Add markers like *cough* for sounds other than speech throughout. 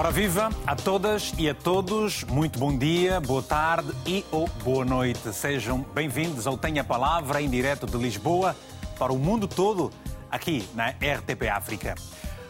Ora viva a todas e a todos, muito bom dia, boa tarde e ou boa noite. Sejam bem-vindos ao Tenha Palavra em direto de Lisboa para o mundo todo, aqui na RTP África.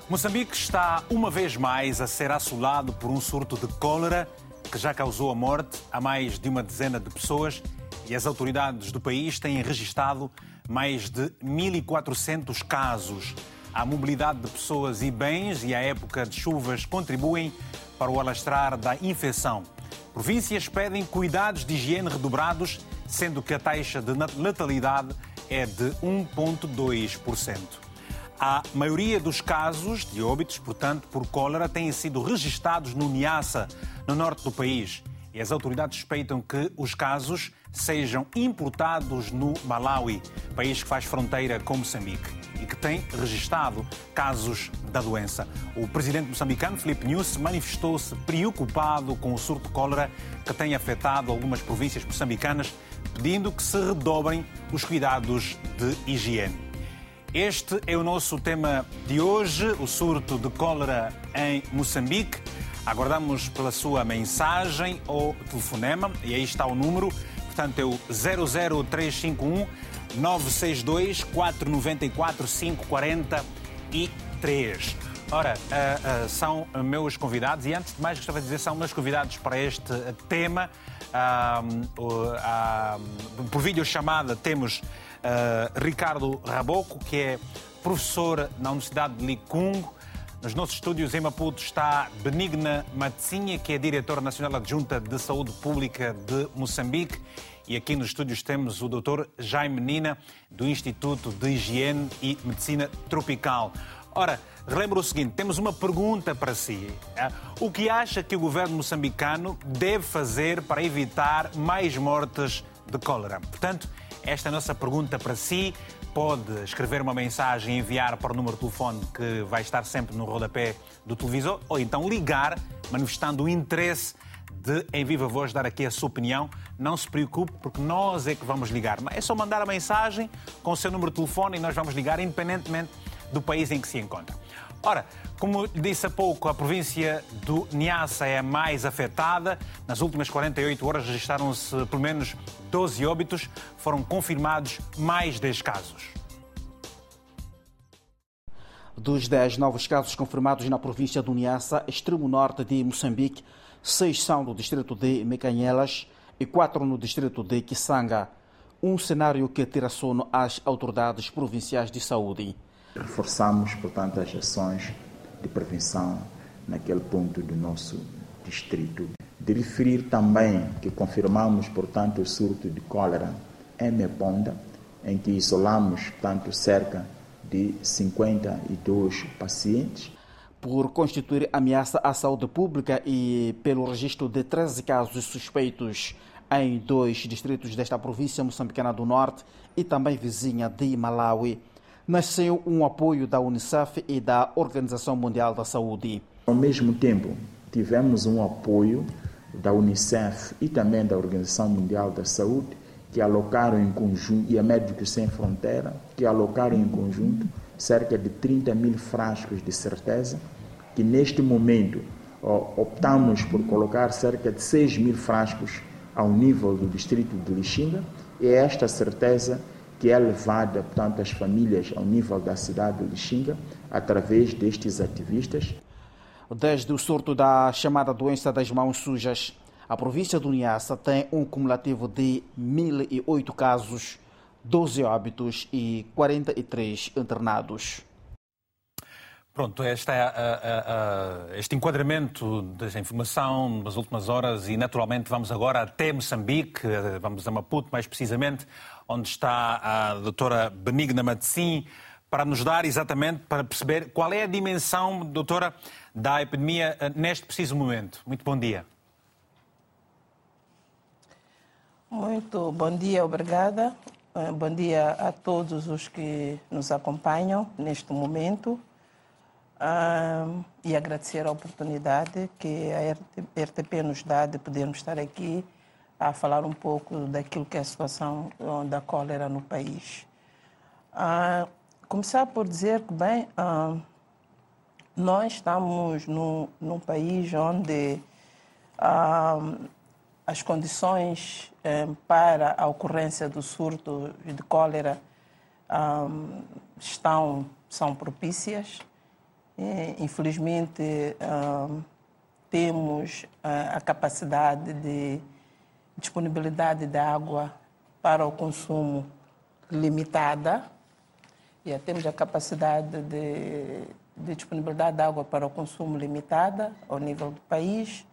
Moçambique está uma vez mais a ser assolado por um surto de cólera que já causou a morte a mais de uma dezena de pessoas e as autoridades do país têm registado mais de 1.400 casos. A mobilidade de pessoas e bens e a época de chuvas contribuem para o alastrar da infecção. Províncias pedem cuidados de higiene redobrados, sendo que a taxa de letalidade é de 1,2%. A maioria dos casos de óbitos, portanto, por cólera, têm sido registados no Niassa, no norte do país. E as autoridades suspeitam que os casos sejam importados no Malawi, país que faz fronteira com Moçambique e que tem registado casos da doença. O presidente moçambicano, Filipe Nunes, manifestou-se preocupado com o surto de cólera que tem afetado algumas províncias moçambicanas, pedindo que se redobrem os cuidados de higiene. Este é o nosso tema de hoje, o surto de cólera em Moçambique. Aguardamos pela sua mensagem ou telefonema, e aí está o número, portanto é o 00351 962 494 543. Ora, uh, uh, são meus convidados e antes de mais gostava de dizer são meus convidados para este tema. Uh, por videochamada temos Ricardo Raboco, que é professor na Universidade de Licungo. Nos nossos estúdios em Maputo está Benigna Matzinha, que é diretora nacional adjunta de Saúde Pública de Moçambique. E aqui nos estúdios temos o Dr. Jaime Nina, do Instituto de Higiene e Medicina Tropical. Ora, relembro o seguinte: temos uma pergunta para si. É, o que acha que o governo moçambicano deve fazer para evitar mais mortes de cólera? Portanto, esta é a nossa pergunta para si. Pode escrever uma mensagem e enviar para o número de telefone que vai estar sempre no rodapé do televisor ou então ligar, manifestando o interesse de em viva voz dar aqui a sua opinião. Não se preocupe, porque nós é que vamos ligar. É só mandar a mensagem com o seu número de telefone e nós vamos ligar, independentemente do país em que se encontra. Ora, como disse há pouco, a província do Niassa é a mais afetada. Nas últimas 48 horas registaram-se pelo menos 12 óbitos. Foram confirmados mais 10 casos. Dos 10 novos casos confirmados na província do Niassa, extremo norte de Moçambique, seis são no distrito de Mecanhelas e quatro no distrito de Kisanga. Um cenário que tira sono às autoridades provinciais de saúde. Reforçamos, portanto, as ações de prevenção naquele ponto do nosso distrito. De referir também que confirmamos, portanto, o surto de cólera em Meponda, em que isolamos, portanto, cerca de 52 pacientes por constituir ameaça à saúde pública e pelo registro de 13 casos suspeitos em dois distritos desta província moçambicana do Norte e também vizinha de Malawi. Nasceu um apoio da Unicef e da Organização Mundial da Saúde. Ao mesmo tempo, tivemos um apoio da Unicef e também da Organização Mundial da Saúde, que alocaram em conjunto, e a Médicos Sem Fronteira, que alocaram em conjunto cerca de 30 mil frascos de certeza, que neste momento optamos por colocar cerca de 6 mil frascos ao nível do distrito de Lixinga, e esta certeza que é levada, portanto, às famílias ao nível da cidade de Lixinga, através destes ativistas. Desde o surto da chamada doença das mãos sujas, a província do Niassa tem um cumulativo de 1.008 casos 12 óbitos e 43 internados. Pronto, este, é, este enquadramento desta informação nas últimas horas e, naturalmente, vamos agora até Moçambique, vamos a Maputo mais precisamente, onde está a doutora Benigna Matsim, para nos dar exatamente, para perceber qual é a dimensão, doutora, da epidemia eh, neste preciso momento. Muito bom dia. Muito bom dia, obrigada. Eh, bom dia a todos os que nos acompanham neste momento e agradecer a oportunidade que a RTP nos dá de podermos estar aqui a falar um pouco daquilo que é a situação da cólera no país. Uh, começar por dizer que, bem, uh, nós estamos num, num país onde ah, as condições eh, para a ocorrência do surto de cólera ah, estão, são propícias. E, infelizmente, ah, temos a capacidade de disponibilidade de água para o consumo limitada e temos a capacidade de, de disponibilidade de água para o consumo limitada ao nível do país.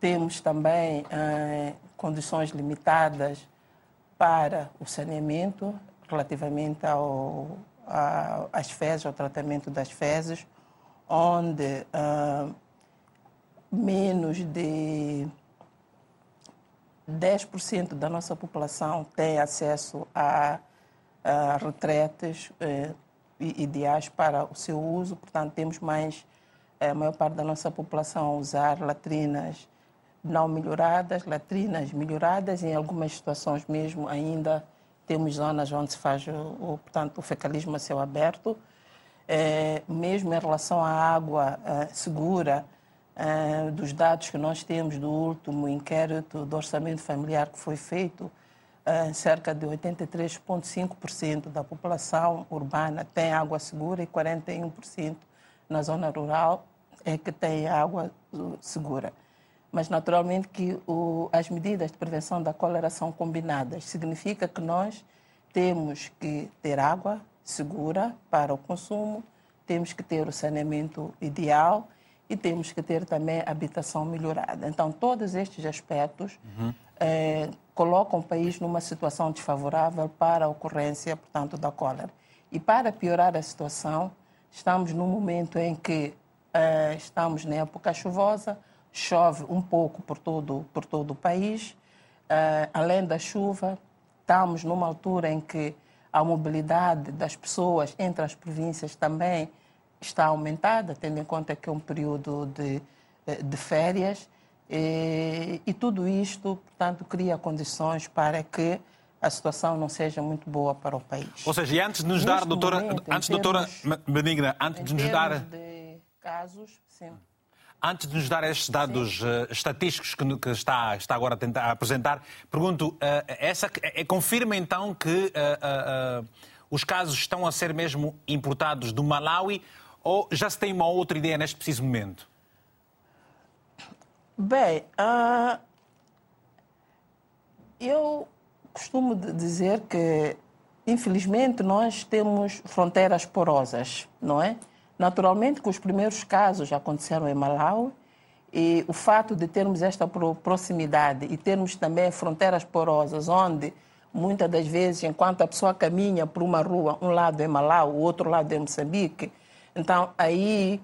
Temos também eh, condições limitadas para o saneamento relativamente ao, a, às fezes, ao tratamento das fezes, onde eh, menos de 10% da nossa população tem acesso a, a retretes eh, ideais para o seu uso, portanto, temos mais, eh, a maior parte da nossa população a usar latrinas não melhoradas, latrinas melhoradas, em algumas situações mesmo ainda temos zonas onde se faz o, portanto, o fecalismo a céu aberto. Eh, mesmo em relação à água eh, segura, Uh, dos dados que nós temos do último inquérito do orçamento familiar que foi feito, uh, cerca de 83,5% da população urbana tem água segura e 41% na zona rural é que tem água segura. Mas, naturalmente, que o, as medidas de prevenção da cólera são combinadas. Significa que nós temos que ter água segura para o consumo, temos que ter o saneamento ideal, e temos que ter também habitação melhorada. Então, todos estes aspectos uhum. eh, colocam o país numa situação desfavorável para a ocorrência, portanto, da cólera. E para piorar a situação, estamos num momento em que eh, estamos na época chuvosa, chove um pouco por todo, por todo o país, eh, além da chuva, estamos numa altura em que a mobilidade das pessoas entre as províncias também está aumentada, tendo em conta que é um período de, eh, de férias. E, e, tudo isto, portanto, cria condições para que a situação não seja muito boa para o país. Ou seja, e antes de nos dar, doutora, momento, antes, doutora Benigna, antes de nos dar. De casos, sim. Antes de nos dar estes dados uh, estatísticos que, que, está, está agora a tentar apresentar, pergunto, uh, essa, é, confirma então que os casos estão a ser mesmo importados do Malawi ou já se tem uma outra ideia neste preciso momento? Bem, uh, eu costumo dizer que, infelizmente, nós temos fronteiras porosas, não é? Naturalmente que os primeiros casos aconteceram em Malawi e o fato de termos esta proximidade e termos também fronteiras porosas, onde muitas das vezes, enquanto a pessoa caminha por uma rua, um lado é Malawi, o outro lado é Moçambique, então, aí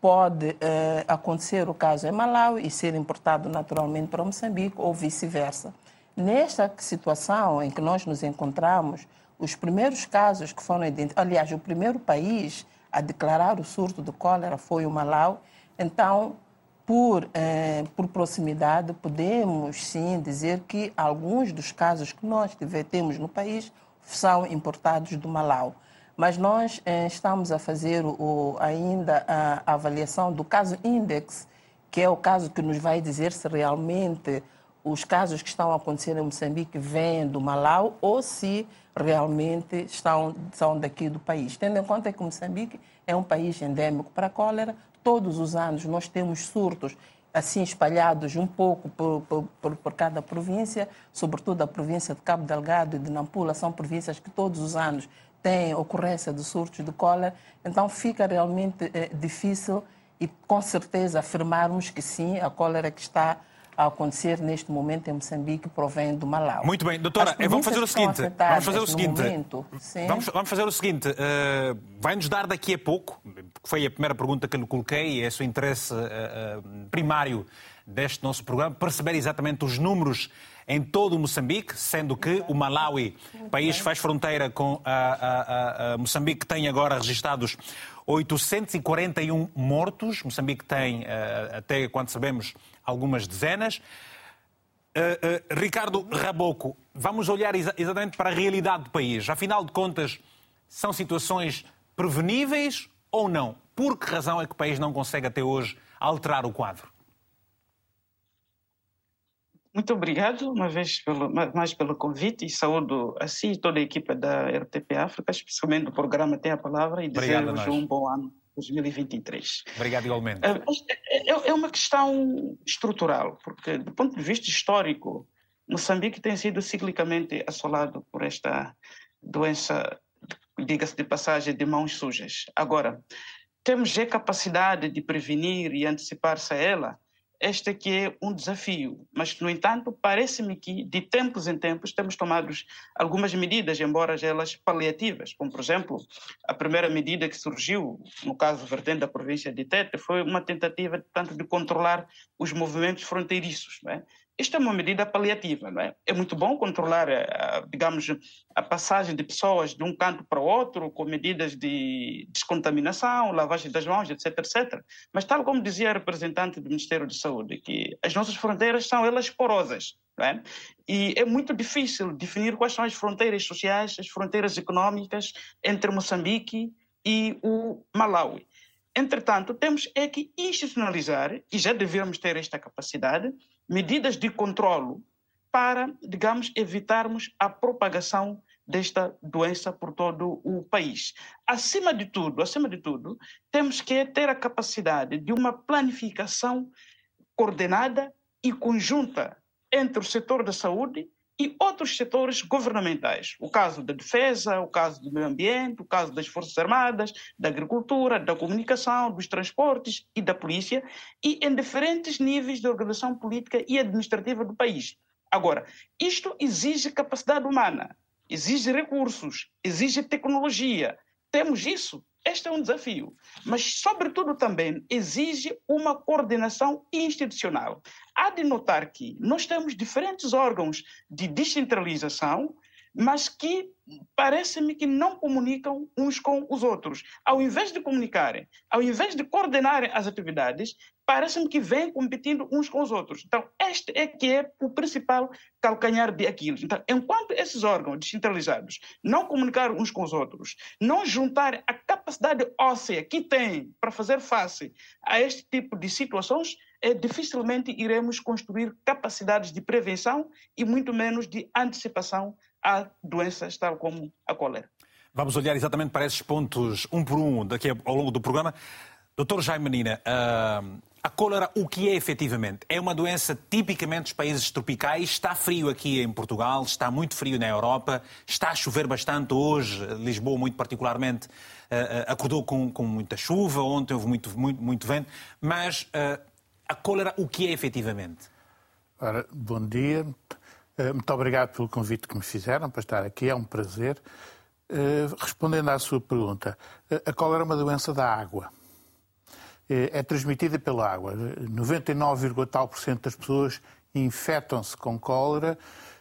pode eh, acontecer o caso em Malawi e ser importado naturalmente para Moçambique ou vice-versa. Nesta situação em que nós nos encontramos, os primeiros casos que foram identificados, aliás, o primeiro país a declarar o surto de cólera foi o Malawi. Então, por, eh, por proximidade, podemos sim dizer que alguns dos casos que nós temos no país são importados do Malawi. Mas nós eh, estamos a fazer o, ainda a, avaliação do caso Index, que é o caso que nos vai dizer se realmente os casos que estão a acontecer em Moçambique vêm do Malau ou se realmente estão, são daqui do país. Tendo em conta que Moçambique é um país endêmico para a cólera, todos os anos nós temos surtos assim espalhados um pouco por, por, por, cada província, sobretudo a província de Cabo Delgado e de Nampula, são províncias que todos os anos tem ocorrência de surtos de cólera, então fica realmente é, difícil e com certeza afirmarmos que sim, a cólera que está a acontecer neste momento em Moçambique provém do Malau. Muito bem, doutora, vamos fazer o seguinte. Vamos fazer o seguinte. Momento, vamos, vamos, fazer o seguinte. Uh, Vai-nos dar daqui a pouco, foi a primeira pergunta que lhe coloquei, e é o seu interesse uh, uh, primário deste nosso programa, perceber exatamente os números em todo o Moçambique, sendo que o Malawi, país faz fronteira com a, a, a Moçambique, tem agora registados 841 mortos. Moçambique tem, eh, até quando sabemos, algumas dezenas. Uh, uh, Ricardo Raboco, vamos olhar exa exatamente para a realidade do país. Afinal de contas, são situações preveníveis ou não? Por que razão é que o país não consegue até hoje alterar o quadro? Muito obrigado, uma vez pelo, mais pelo convite e saúdo a si e toda a equipa da RTP África, especialmente do programa Tem a Palavra e desejo um bom ano 2023. Obrigado igualmente. É, é, é uma questão estrutural, porque do ponto de vista histórico, Moçambique tem sido ciclicamente assolado por esta doença, diga-se de passagem, de mãos sujas. Agora, temos já capacidade de prevenir e antecipar-se a ela? Este que é um desafio, mas no entanto parece-me que de tempos em tempos temos tomado algumas medidas, embora elas paliativas, como por exemplo a primeira medida que surgiu no caso vertente da província de Tete foi uma tentativa tanto de controlar os movimentos fronteiriços, é? Isto é uma medida paliativa, não é? É muito bom controlar, eh, digamos, a passagem de pessoas de um canto para o outro com medidas de descontaminação, lavagem das mãos, etc, etc. Mas tal como dizia a representante do Ministério de Saúde, que as nossas fronteiras são elas porosas, não é? E é muito difícil definir quais são as fronteiras sociais, as fronteiras económicas entre Moçambique e o Malawi. Entretanto, temos é que institucionalizar, e já devemos ter esta capacidade, medidas de controlo para, digamos, evitarmos a propagação desta doença por todo o país. Acima de tudo, acima de tudo, temos que ter a capacidade de uma planificação coordenada e conjunta entre o setor da saúde e outros setores governamentais. O caso da defesa, o caso do meio ambiente, o caso das Forças Armadas, da agricultura, da comunicação, dos transportes e da polícia, e em diferentes níveis de organização política e administrativa do país. Agora, isto exige capacidade humana, exige recursos, exige tecnologia. Temos isso? Este é um desafio, mas, sobretudo, também exige uma coordenação institucional. Há de notar que nós temos diferentes órgãos de descentralização, mas que parece-me que não comunicam uns com os outros. Ao invés de comunicarem, ao invés de coordenarem as atividades, parece-me que vêm competindo uns com os outros. Então, este é que é o principal calcanhar de Aquiles. Então, enquanto esses órgãos descentralizados não comunicarem uns com os outros, não juntarem a capacidade óssea que têm para fazer face a este tipo de situações, é, dificilmente iremos construir capacidades de prevenção e muito menos de antecipação a doenças tal como a cólera. Vamos olhar exatamente para esses pontos, um por um, daqui ao longo do programa. Doutor Jaime Menina, uh, a cólera, o que é efetivamente? É uma doença tipicamente dos países tropicais. Está frio aqui em Portugal, está muito frio na Europa, está a chover bastante hoje. Lisboa, muito particularmente, uh, acordou com, com, muita chuva. Ontem houve muito, muito, muito vento. Mas uh, a cólera, o que é efetivamente? Ora, bom dia. Muito obrigado pelo convite que me fizeram para estar aqui. É um prazer. Respondendo à sua pergunta, a cólera é uma doença da água é transmitida pela água. 99, tal por cento das pessoas infectam-se com cólera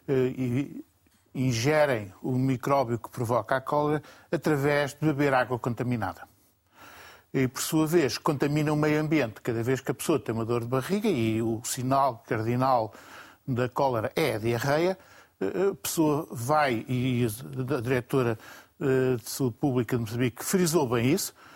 eh, e ingerem o micróbio que provoca a cólera através de beber água contaminada. E, por sua vez, contamina o meio ambiente. Cada vez que a pessoa tem uma dor de barriga e o sinal cardinal da cólera é a diarreia, eh, a pessoa vai, e a diretora eh, de saúde pública de Moçambique frisou bem isso, eh,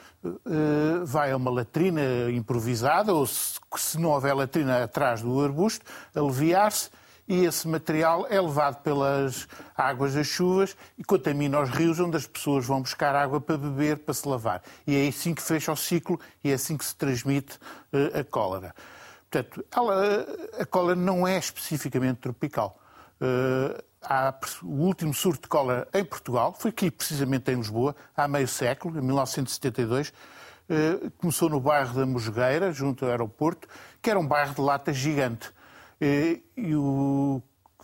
vai a uma latrina improvisada, ou se, se não houver latrina atrás do arbusto, aliviar-se e esse material é levado pelas águas das chuvas e contamina os rios onde as pessoas vão buscar água para beber, para se lavar. E é assim que fecha o ciclo e é assim que se transmite uh, a cólera. Portanto, ela, a cólera não é especificamente tropical. O último surto de cólera em Portugal foi aqui, precisamente em Lisboa, há meio século, em 1972. Eh, começou no bairro da Mosgueira, junto ao aeroporto, que era um bairro de lata gigante. Eh, e o,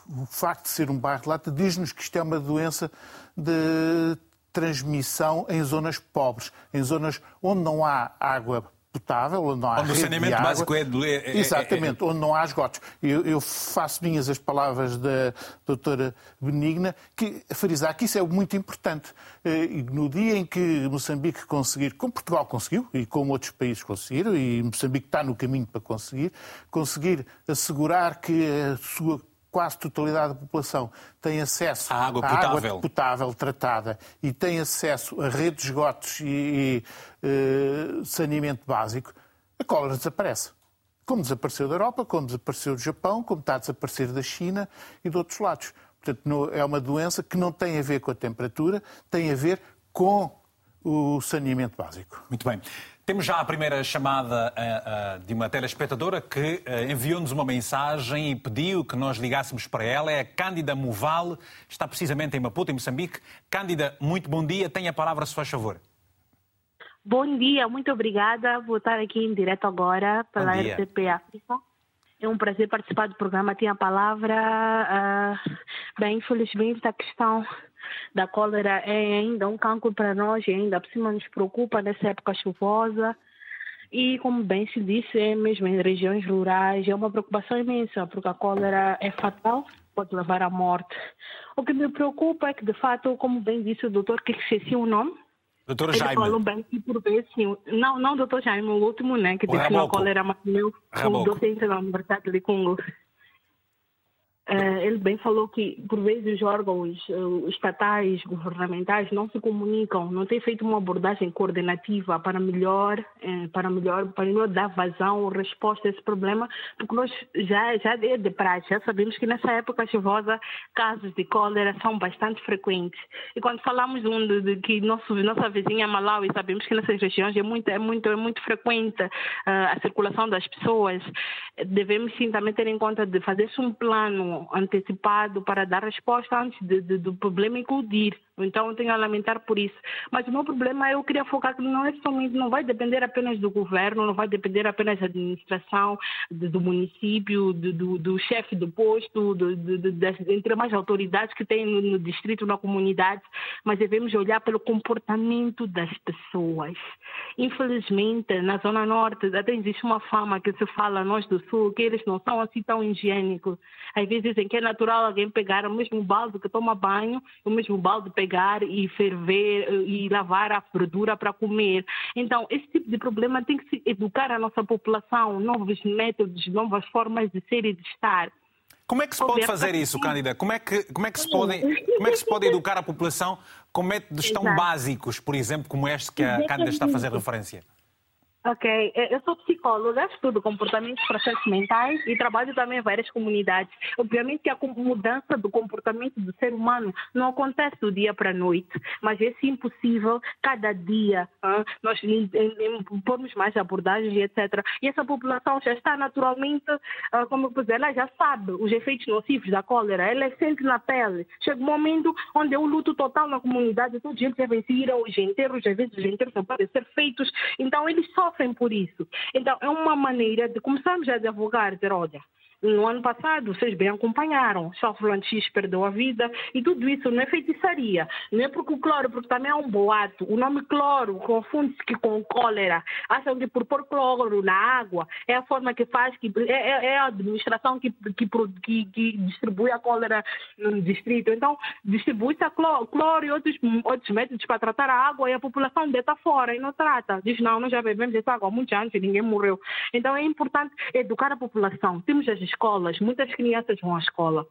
o facto de ser um bairro de lata diz-nos que isto é uma doença de transmissão em zonas pobres, em zonas onde não há água potável, onde não há onde o saneamento básico é, é, é, Exatamente, onde não há esgotos. Eu, eu, faço minhas as palavras da doutora Benigna, que frisar que isso é muito importante. Eh, e no dia em que Moçambique conseguir, como Portugal conseguiu, e como outros países conseguiram, e Moçambique está no caminho para conseguir, conseguir assegurar que a sua quase totalidade da população tem acesso à água potável, água potável tratada e tem acesso a redes de esgotos e, e uh, saneamento básico, a cólera desaparece. Como desapareceu da Europa, como desapareceu do Japão, como está a desaparecer da China e de outros lados. Portanto, é uma doença que não tem a ver com a temperatura, tem a ver com o saneamento básico. Muito bem. Temos já a primeira chamada uh, uh, de uma telespectadora que uh, enviou-nos uma mensagem e pediu que nós ligássemos para ela. É a Cândida Moval, está precisamente em Maputo, em Moçambique. Cândida, muito bom dia. Tenha a palavra, se faz favor. Bom dia, muito obrigada. Vou estar aqui em direto agora pela RTP África. É um prazer participar do programa. Tinha a palavra. bem, infelizmente, a questão da cólera é ainda um cancro para nós e ainda por cima nos preocupa nessa época chuvosa. E como bem se disse, é mesmo em regiões rurais, é uma preocupação imensa, porque a cólera é fatal, pode levar à morte. O que me preocupa é que, de fato, como bem disse o doutor, que esqueci o nome, Doutor Jaime. Ele falou bem que por vezes, sim. Não, não doutor Jaime, o último, né? Que disse que a cólera, mas meu, o docente da Universidade de Congo. Eh, ele bem falou que, por vezes, os órgãos uh, estatais, governamentais não se comunicam, não têm feito uma abordagem coordenativa para melhor, uh, para melhor, para melhor dar vazão ou resposta a esse problema, porque nós já, já é de prática, já sabemos que nessa época chuvosa casos de cólera são bastante frequentes. E quando falamos de, de, de que nosso, nossa vizinha Malawi, sabemos que nessas regiões é muito, é muito, é muito frequente uh, a circulação das pessoas, devemos sim também ter em conta de fazer-se um plano antecipado para dar resposta antes de, de, do problema eclodir. Então, eu tenho a lamentar por isso. Mas o meu problema, eu queria focar que não é somente, não vai depender apenas do governo, não vai depender apenas da administração, do, do município, do, do, do, chefe do posto, das, entre mais autoridades que tem no, no distrito, na comunidade, mas devemos olhar pelo comportamento das pessoas. Infelizmente, na Zona Norte, até existe uma fama que se fala, nós do Sul, que eles não são assim tão higiênicos. Às vezes dizem que é natural alguém pegar o mesmo balde que toma banho, o mesmo balde pegar pegar e ferver eh, e lavar a verdura para comer. Então, esse tipo de problema tem que se educar a nossa população, novos métodos, novas formas de ser e de estar. Como é que se pode fazer isso, Cândida? Como é que, como é que, se, pode, como é que se pode educar a população com métodos tão Exato. básicos, por exemplo, como este que a Cândida está a fazer referência? Ok, é, eu sou psicóloga, estudo comportamentos, processos mentais e trabalho também em várias comunidades. Obviamente que a mudança do comportamento do ser humano não acontece do dia para a noite, mas é sim possível cada dia nós pormos mais abordagens etc. E essa população já está naturalmente, como eu dizer, ela já sabe os efeitos nocivos da cólera, ela sente na pele. Chega um momento onde é o luto total na comunidade, todos eles devem ir aos enterros, às vezes os enterros não podem ser feitos, então eles sofrem sofrem por isso. Então, é uma maneira de começarmos a advogar, dizer, olha, no ano passado, vocês bem acompanharam, Sofrland X perdeu a vida e tudo isso não é feitiçaria. Não é porque o cloro, porque também é um boato. O nome cloro confunde-se com cólera. Acham que por pôr cloro na água é a forma que faz, que é, é, é a administração que, que, que, que, distribui a cólera no distrito. Então, distribui-se a cloro, cloro, e outros, outros métodos para tratar a água e a população deita fora e não trata. Diz, não, nós já bebemos essa água há muitos anos e ninguém morreu. Então, é importante educar a população. Temos as escolas, muitas crianças vão à escola.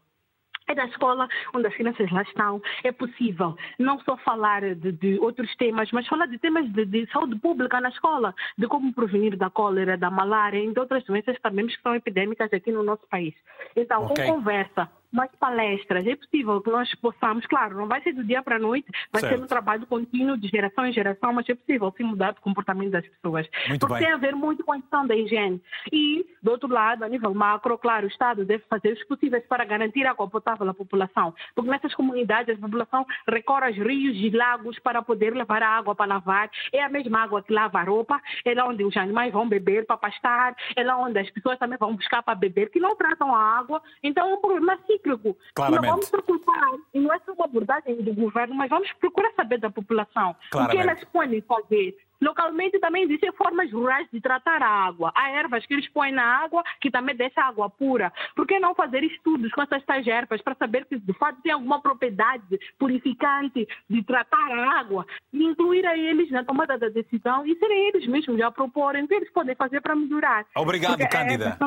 É da escola onde as crianças lá estão. É possível não só falar de, de outros temas, mas falar de temas de, de, saúde pública na escola, de como prevenir da cólera, da malária e de outras doenças também que são epidêmicas aqui no nosso país. Então, okay. com conversa, mais palestras. É possível que nós possamos, claro, não vai ser do dia para a noite, vai certo. ser um trabalho contínuo de geração em geração, mas é possível sim mudar o comportamento das pessoas. Muito Porque bem. tem a ver muito com a questão da higiene. E, do outro lado, a nível macro, claro, o Estado deve fazer os possíveis para garantir a água potável à população. Porque nessas comunidades a população recorre aos rios e lagos para poder levar a água para lavar. É a mesma água que lava a roupa, é lá onde os animais vão beber para pastar, é lá onde as pessoas também vão buscar para beber, que não tratam a água. Então é um problema cíclico. Claramente. Não vamos preocupar, e não é só uma abordagem do governo, mas vamos procurar saber da população Claramente. o que elas podem fazer. Localmente também existem formas rurais de tratar a água. Há ervas que eles põem na água que também deixa a água pura. Por que não fazer estudos com essas tais ervas para saber se de fato tem alguma propriedade purificante de tratar a água e incluir a eles na tomada da decisão e serem eles mesmos a proporem o que eles podem fazer para melhorar. Obrigado, Porque Cândida. É.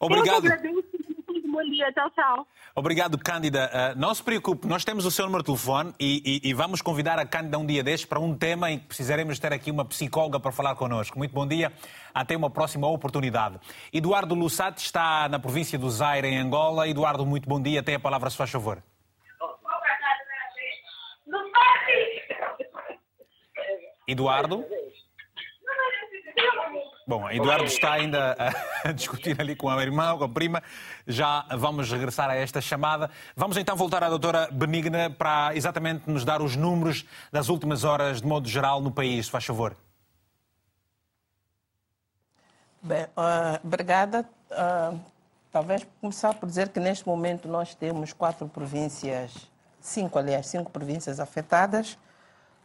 Obrigado. Dia, tchau, tchau. Obrigado, Cândida. Uh, não se preocupe, nós temos o seu número de telefone e, e, e, vamos convidar a Cândida um dia destes para um tema em que precisaremos ter aqui uma psicóloga para falar connosco. Muito bom dia, até uma próxima oportunidade. Eduardo Lussat está na província do Zaire, em Angola. Eduardo, muito bom dia, tem a palavra, se faz favor. Eduardo? Bom, Eduardo está ainda *laughs* a discutir ali com a irmã, com a prima. Já vamos regressar a esta chamada. Vamos então voltar à doutora Benigna para exatamente nos dar os números das últimas horas, de modo geral, no país, se faz favor. Bem, uh, obrigada. Uh, talvez começar por dizer que neste momento nós temos quatro províncias, cinco, aliás, cinco províncias afetadas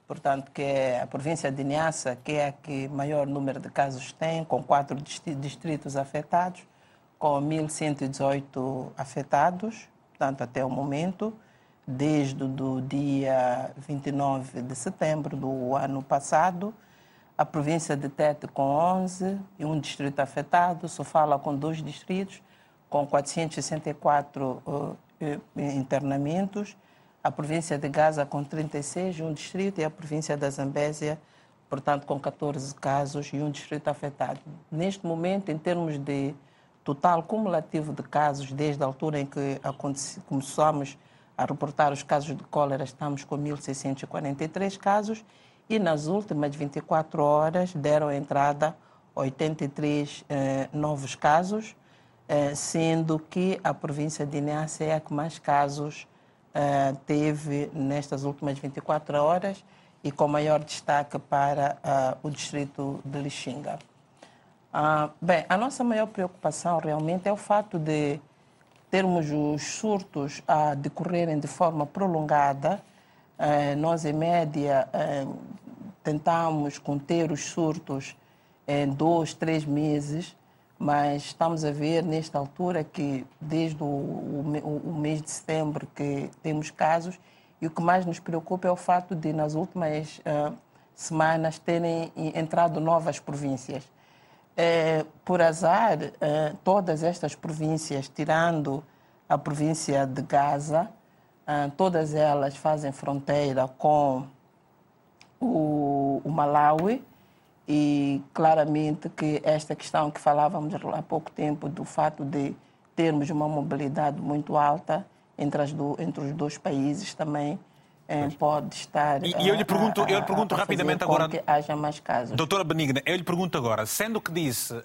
portanto, que é a província de Niassa, que é a que maior número de casos tem, com quatro distritos afetados, com 1.118 afetados, portanto, até o momento, desde o dia 29 de setembro do ano passado. A província de Tete com 11 e um distrito afetado, Sofala com dois distritos, com 464 uh, internamentos a província de Gaza com 36, um distrito, e a província da Zambésia, portanto, com 14 casos e um distrito afetado. Neste momento, em termos de total cumulativo de casos, desde a altura em que começamos a reportar os casos de cólera, estamos com 1.643 casos e nas últimas 24 horas deram entrada 83 eh, novos casos, eh, sendo que a província de Inácia é a que mais casos uh, teve nestas últimas 24 horas e com maior destaque para uh, o distrito de Lixinga. Uh, bem, a nossa maior preocupação realmente é o fato de termos os surtos a decorrerem de forma prolongada. Uh, nós, em média, tentamos conter os surtos em dois, três meses mas estamos a ver nesta altura que desde o, o, o, mês de setembro que temos casos e o que mais nos preocupa é o fato de nas últimas uh, semanas terem entrado novas províncias. É, por azar, uh, todas estas províncias, tirando a província de Gaza, uh, todas elas fazem fronteira com o, o Malawi, e claramente que esta questão que falávamos há pouco tempo do fato de termos uma mobilidade muito alta entre, do, entre os dois países também eh, pode estar. E, e eu lhe pergunto, a, a, eu lhe pergunto rapidamente agora. Que haja mais casos. Doutora Benigna, eu lhe pergunto agora, sendo que disse uh,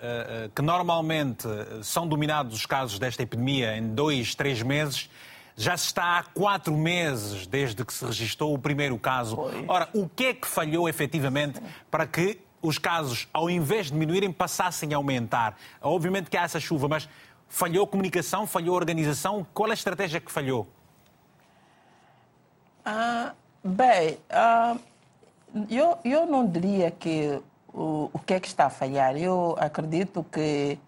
que normalmente são dominados os casos desta epidemia em dois, três meses, já se está há quatro meses desde que se registrou o primeiro caso. Pois. Ora, o que é que falhou efetivamente para que os casos, ao invés de diminuírem, passassem a aumentar. Obviamente que há essa chuva, mas falhou comunicação, falhou organização? Qual é a estratégia que falhou? Ah, bem, ah, eu, eu não diria que o, o que é que está a falhar. Eu acredito que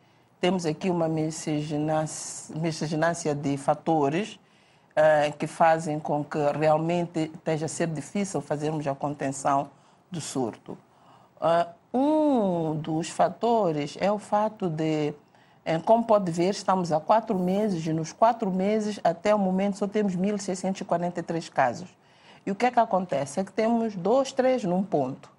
temos aqui uma miscigenância de fatores ah, que fazem com que realmente esteja a ser difícil fazermos a contenção do surto. Uh, um dos fatores é o fato de, eh, como pode ver, estamos há quatro meses e nos quatro meses, até o momento, só temos 1.643 casos. E o que é que acontece? É que temos dois, três num ponto.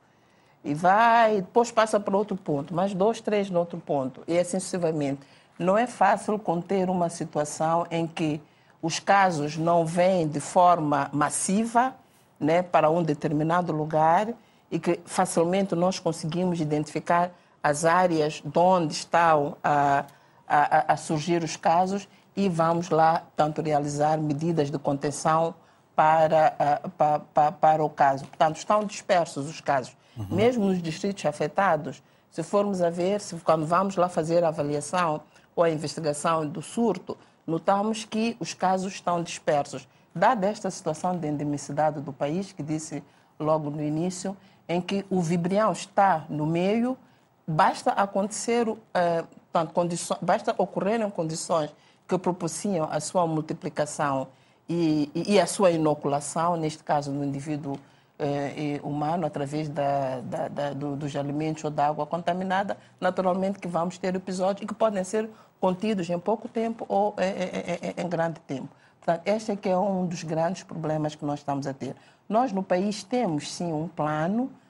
E vai, depois passa para outro ponto, mais dois, três no outro ponto. E assim sucessivamente. Não é fácil conter uma situação em que os casos não vêm de forma massiva né, para um determinado lugar e que facilmente nós conseguimos identificar as áreas de onde estão a, a, a surgir os casos e vamos lá, tanto, realizar medidas de contenção para, para, para, para o caso. Portanto, estão dispersos os casos. Uhum. Mesmo nos distritos afetados, se formos a ver, se, quando vamos lá fazer a avaliação ou a investigação do surto, notamos que os casos estão dispersos. Dada esta situação de endemicidade do país, que disse logo no início, em que o vibrião está no meio, basta acontecer, uh, portanto, condições, basta ocorrerem condições que propiciam a sua multiplicação e, e, e, a sua inoculação, neste caso no indivíduo eh, humano, através da, da, da, do, dos alimentos ou da água contaminada, naturalmente que vamos ter episódios que podem ser contidos em pouco tempo ou em, em, em grande tempo. Portanto, este é que é um dos grandes problemas que nós estamos a ter. Nós no país temos sim um plano eh,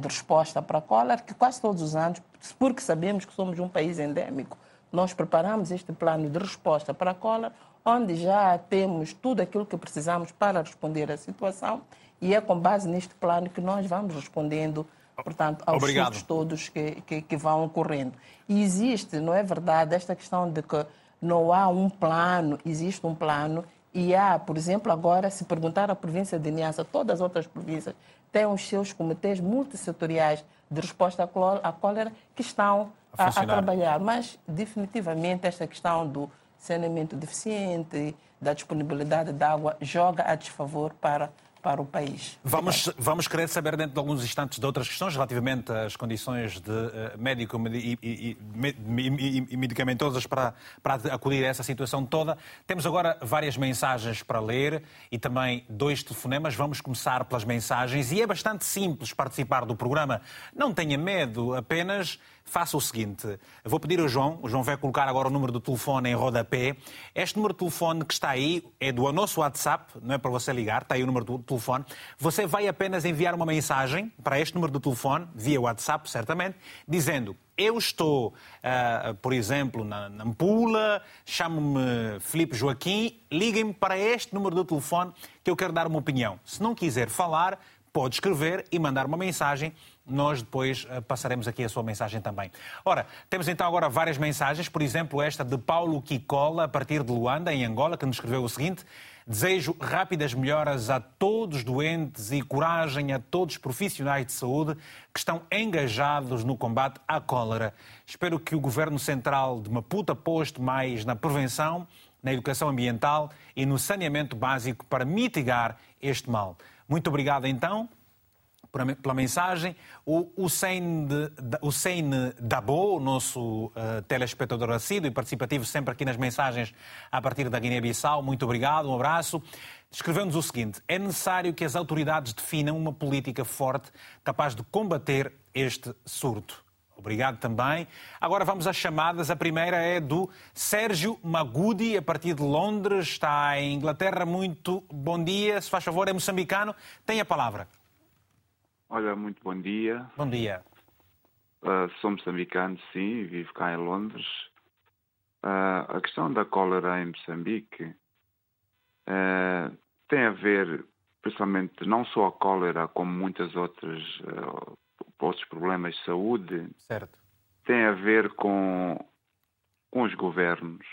de resposta para a cólera que quase todos os anos, porque sabemos que somos um país endêmico, nós preparamos este plano de resposta para a cólera, onde já temos tudo aquilo que precisamos para responder à situação e é com base neste plano que nós vamos respondendo portanto, aos surtos todos que, que, que, vão ocorrendo. E existe, não é verdade, esta questão de que não há um plano, existe um plano e há, por exemplo, agora, se perguntar à província de Niassa, todas as outras províncias têm os seus comitês multissetoriais de resposta à cólera que estão a, a, a trabalhar. Mas, definitivamente, esta questão do saneamento deficiente, da disponibilidade de água, joga a desfavor para para o país. Vamos, vamos querer saber dentro de alguns instantes de outras questões relativamente às condições de uh, médico e, e, e, e, medicamentosas para, para acudir a essa situação toda. Temos agora várias mensagens para ler e também dois telefonemas. Vamos começar pelas mensagens e é bastante simples participar do programa. Não tenha medo, apenas faça o seguinte: vou pedir ao João, o João vai colocar agora o número do telefone em rodapé. Este número de telefone que está aí é do nosso WhatsApp, não é para você ligar, está aí o número do telefone. Você vai apenas enviar uma mensagem para este número do telefone, via WhatsApp, certamente, dizendo eu estou, uh, por exemplo, na Nampula, chamo-me Filipe Joaquim, liguem-me para este número do telefone que eu quero dar uma opinião. Se não quiser falar, pode escrever e mandar uma mensagem nós depois eh, passaremos aqui a sua mensagem também. Ora, temos então agora várias mensagens, por exemplo, esta de Paulo Kikola, a partir de Luanda, em Angola, que nos escreveu o seguinte: Desejo rápidas melhoras a todos os doentes e coragem a todos os profissionais de saúde que estão engajados no combate à cólera. Espero que o Governo Central de Maputo aposte mais na prevenção, na educação ambiental e no saneamento básico para mitigar este mal. Muito obrigado então pela mensagem. O Hussein, Dabo, nosso uh, telespectador assíduo e participativo sempre aqui nas mensagens a partir da Guiné-Bissau, muito obrigado, um abraço. Escreveu-nos o seguinte: é necessário que as autoridades definam uma política forte capaz de combater este surto. Obrigado também. Agora vamos às chamadas. A primeira é do Sérgio Magudi, a partir de Londres, está em Inglaterra. Muito bom dia. Se faz favor, é moçambicano. Tem a palavra. Olha, muito bom dia. Bom dia. Uh, sou moçambicano, sim, vivo cá em Londres. Uh, a questão da cólera em Moçambique uh, tem a ver, principalmente, não só a cólera, como muitas outras outros problemas de saúde. Certo. Tem a ver com, com os governos.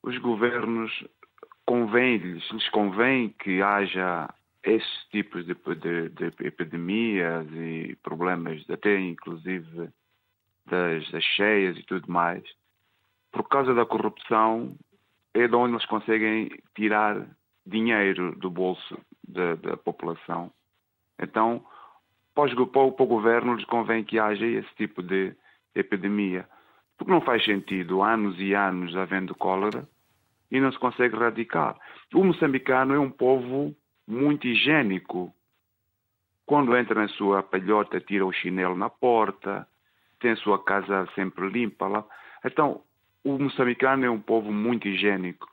Os governos convém-lhes, lhes convém que haja esses tipos de, de, de, epidemias e problemas, até inclusive das, das, cheias e tudo mais, por causa da corrupção, é de onde eles conseguem tirar dinheiro do bolso da, da população. Então, para o, para o governo lhes convém que haja esse tipo de epidemia. Porque não faz sentido anos e anos havendo cólera e não se consegue erradicar. O moçambicano é um povo muito higiênico. Quando entra na sua palhota, tira o chinelo na porta, tem sua casa sempre limpa lá. Então, o moçambicano é um povo muito higiênico.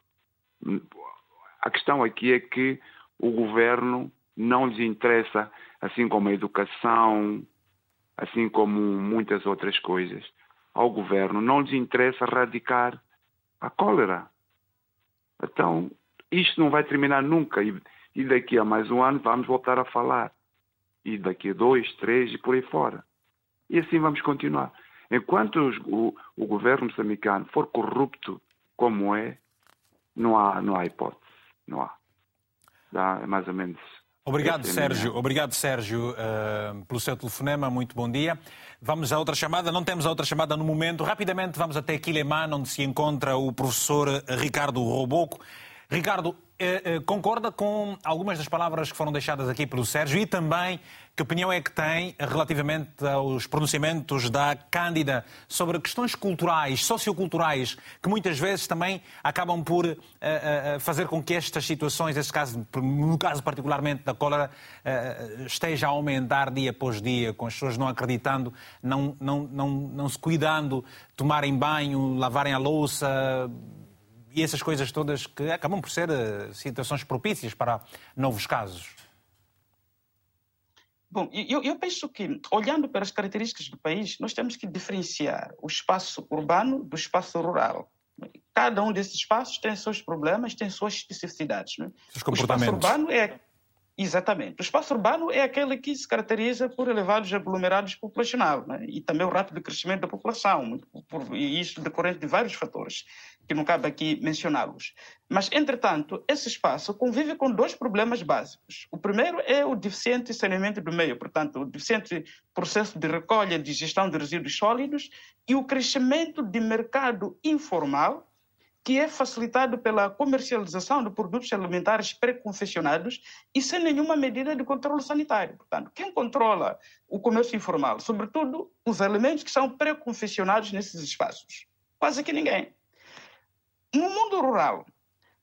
A questão aqui é que o governo não lhes interessa, assim como a educação, assim como muitas outras coisas. Ao governo não lhes interessa erradicar a cólera. Então, isto não vai terminar nunca. E e daqui a mais um ano vamos voltar a falar. E daqui a dois, três e por aí fora. E assim vamos continuar. Enquanto os, o, o governo moçambicano for corrupto como é, não há, não há hipótese. Não há. Dá é mais ou menos. Obrigado, Sérgio. Obrigado, Sérgio, uh, pelo seu telefonema. Muito bom dia. Vamos a outra chamada. Não temos a outra chamada no momento. Rapidamente vamos até Quilemán, onde se encontra o professor Ricardo Roboco. Ricardo, eh, concorda com algumas das palavras que foram deixadas aqui pelo Sérgio e também que opinião é que tem relativamente aos pronunciamentos da Cândida sobre questões culturais, socioculturais, que muitas vezes também acabam por uh, fazer com que estas situações, este caso, no caso particularmente da cólera, uh, esteja a aumentar dia após dia, com as pessoas não acreditando, não, não, não, não se cuidando, tomarem banho, lavarem a louça, e essas coisas todas que acabam por ser situações propícias para novos casos. Bom, eu, eu, penso que, olhando para as características do país, nós temos que diferenciar o espaço urbano do espaço rural. Cada um desses espaços tem seus problemas, tem suas especificidades. Né? O espaço urbano é Exatamente. O espaço urbano é aquele que se caracteriza por elevados aglomerados populacionais né? e também o rápido crescimento da população, por, e isso decorrente de vários fatores, que não cabe aqui mencioná-los. Mas, entretanto, esse espaço convive com dois problemas básicos. O primeiro é o deficiente saneamento do meio, portanto, o deficiente processo de recolha de gestão de resíduos sólidos e o crescimento de mercado informal que é facilitado pela comercialização de produtos alimentares pré-confeccionados e sem nenhuma medida de controle sanitário. Portanto, quem controla o comércio informal, sobretudo os alimentos que são pré-confeccionados nesses espaços? Quase que ninguém. No mundo rural,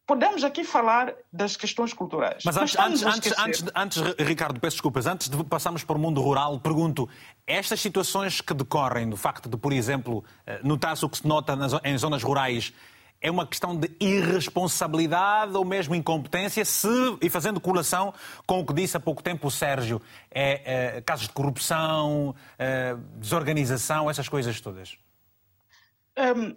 podemos aqui falar das questões culturais. Mas antes, antes, antes, antes, antes, Ricardo, peço desculpas, antes de passarmos para o mundo rural, pergunto, estas situações que decorrem do facto de, por exemplo, eh, notar-se o que se nota em zonas rurais, é uma questão de irresponsabilidade ou mesmo incompetência, se, e fazendo colação com o que disse há pouco tempo o Sérgio, é, é casos de corrupção, é, desorganização, essas coisas todas? Um,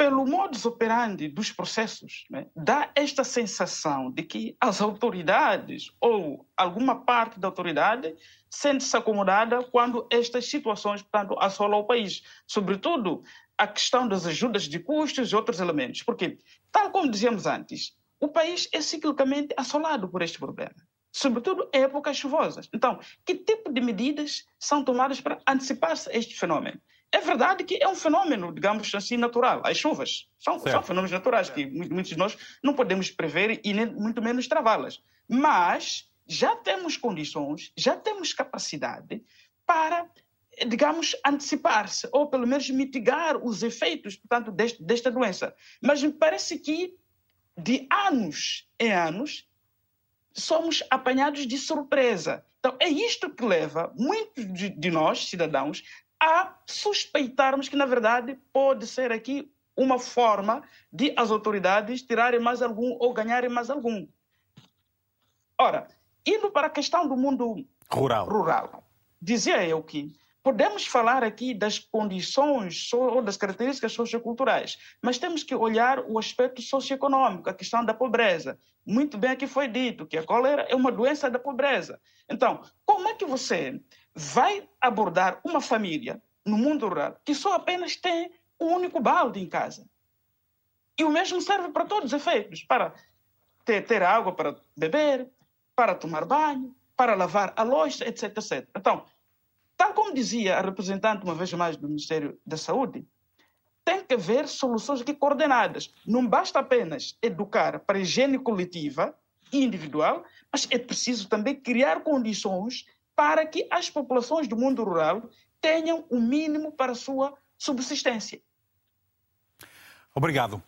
pelo modus operandi dos processos, né, dá esta sensação de que as autoridades ou alguma parte da autoridade sente-se acomodada quando estas situações, portanto, assolam o país. Sobretudo, a questão das ajudas de custos e outros elementos. Porque, tal como dizíamos antes, o país é ciclicamente assolado por este problema, sobretudo em épocas chuvosas. Então, que tipo de medidas são tomadas para antecipar-se a este fenômeno? É verdade que é um fenômeno, digamos assim, natural. As chuvas são, são fenômenos naturais que muitos de nós não podemos prever e nem muito menos travá-las. Mas já temos condições, já temos capacidade para digamos, antecipar-se, ou pelo menos mitigar os efeitos, portanto, deste, desta doença. Mas me parece que, de anos em anos, somos apanhados de surpresa. Então, é isto que leva muitos de, de nós, cidadãos, a suspeitarmos que, na verdade, pode ser aqui uma forma de as autoridades tirarem mais algum ou ganharem mais algum. Ora, indo para a questão do mundo rural, rural dizia eu que Podemos falar aqui das condições ou das características socioculturais, mas temos que olhar o aspecto socioeconômico, a questão da pobreza. Muito bem aqui foi dito que a cólera é uma doença da pobreza. Então, como é que você vai abordar uma família no mundo rural que só apenas tem um único balde em casa? E o mesmo serve para todos os efeitos, para ter, ter água para beber, para tomar banho, para lavar a louça, etc, etc. Então, como dizia a representante, uma vez mais, do Ministério da Saúde, tem que haver soluções aqui coordenadas. Não basta apenas educar para a higiene coletiva e individual, mas é preciso também criar condições para que as populações do mundo rural tenham o mínimo para a sua subsistência. Obrigado.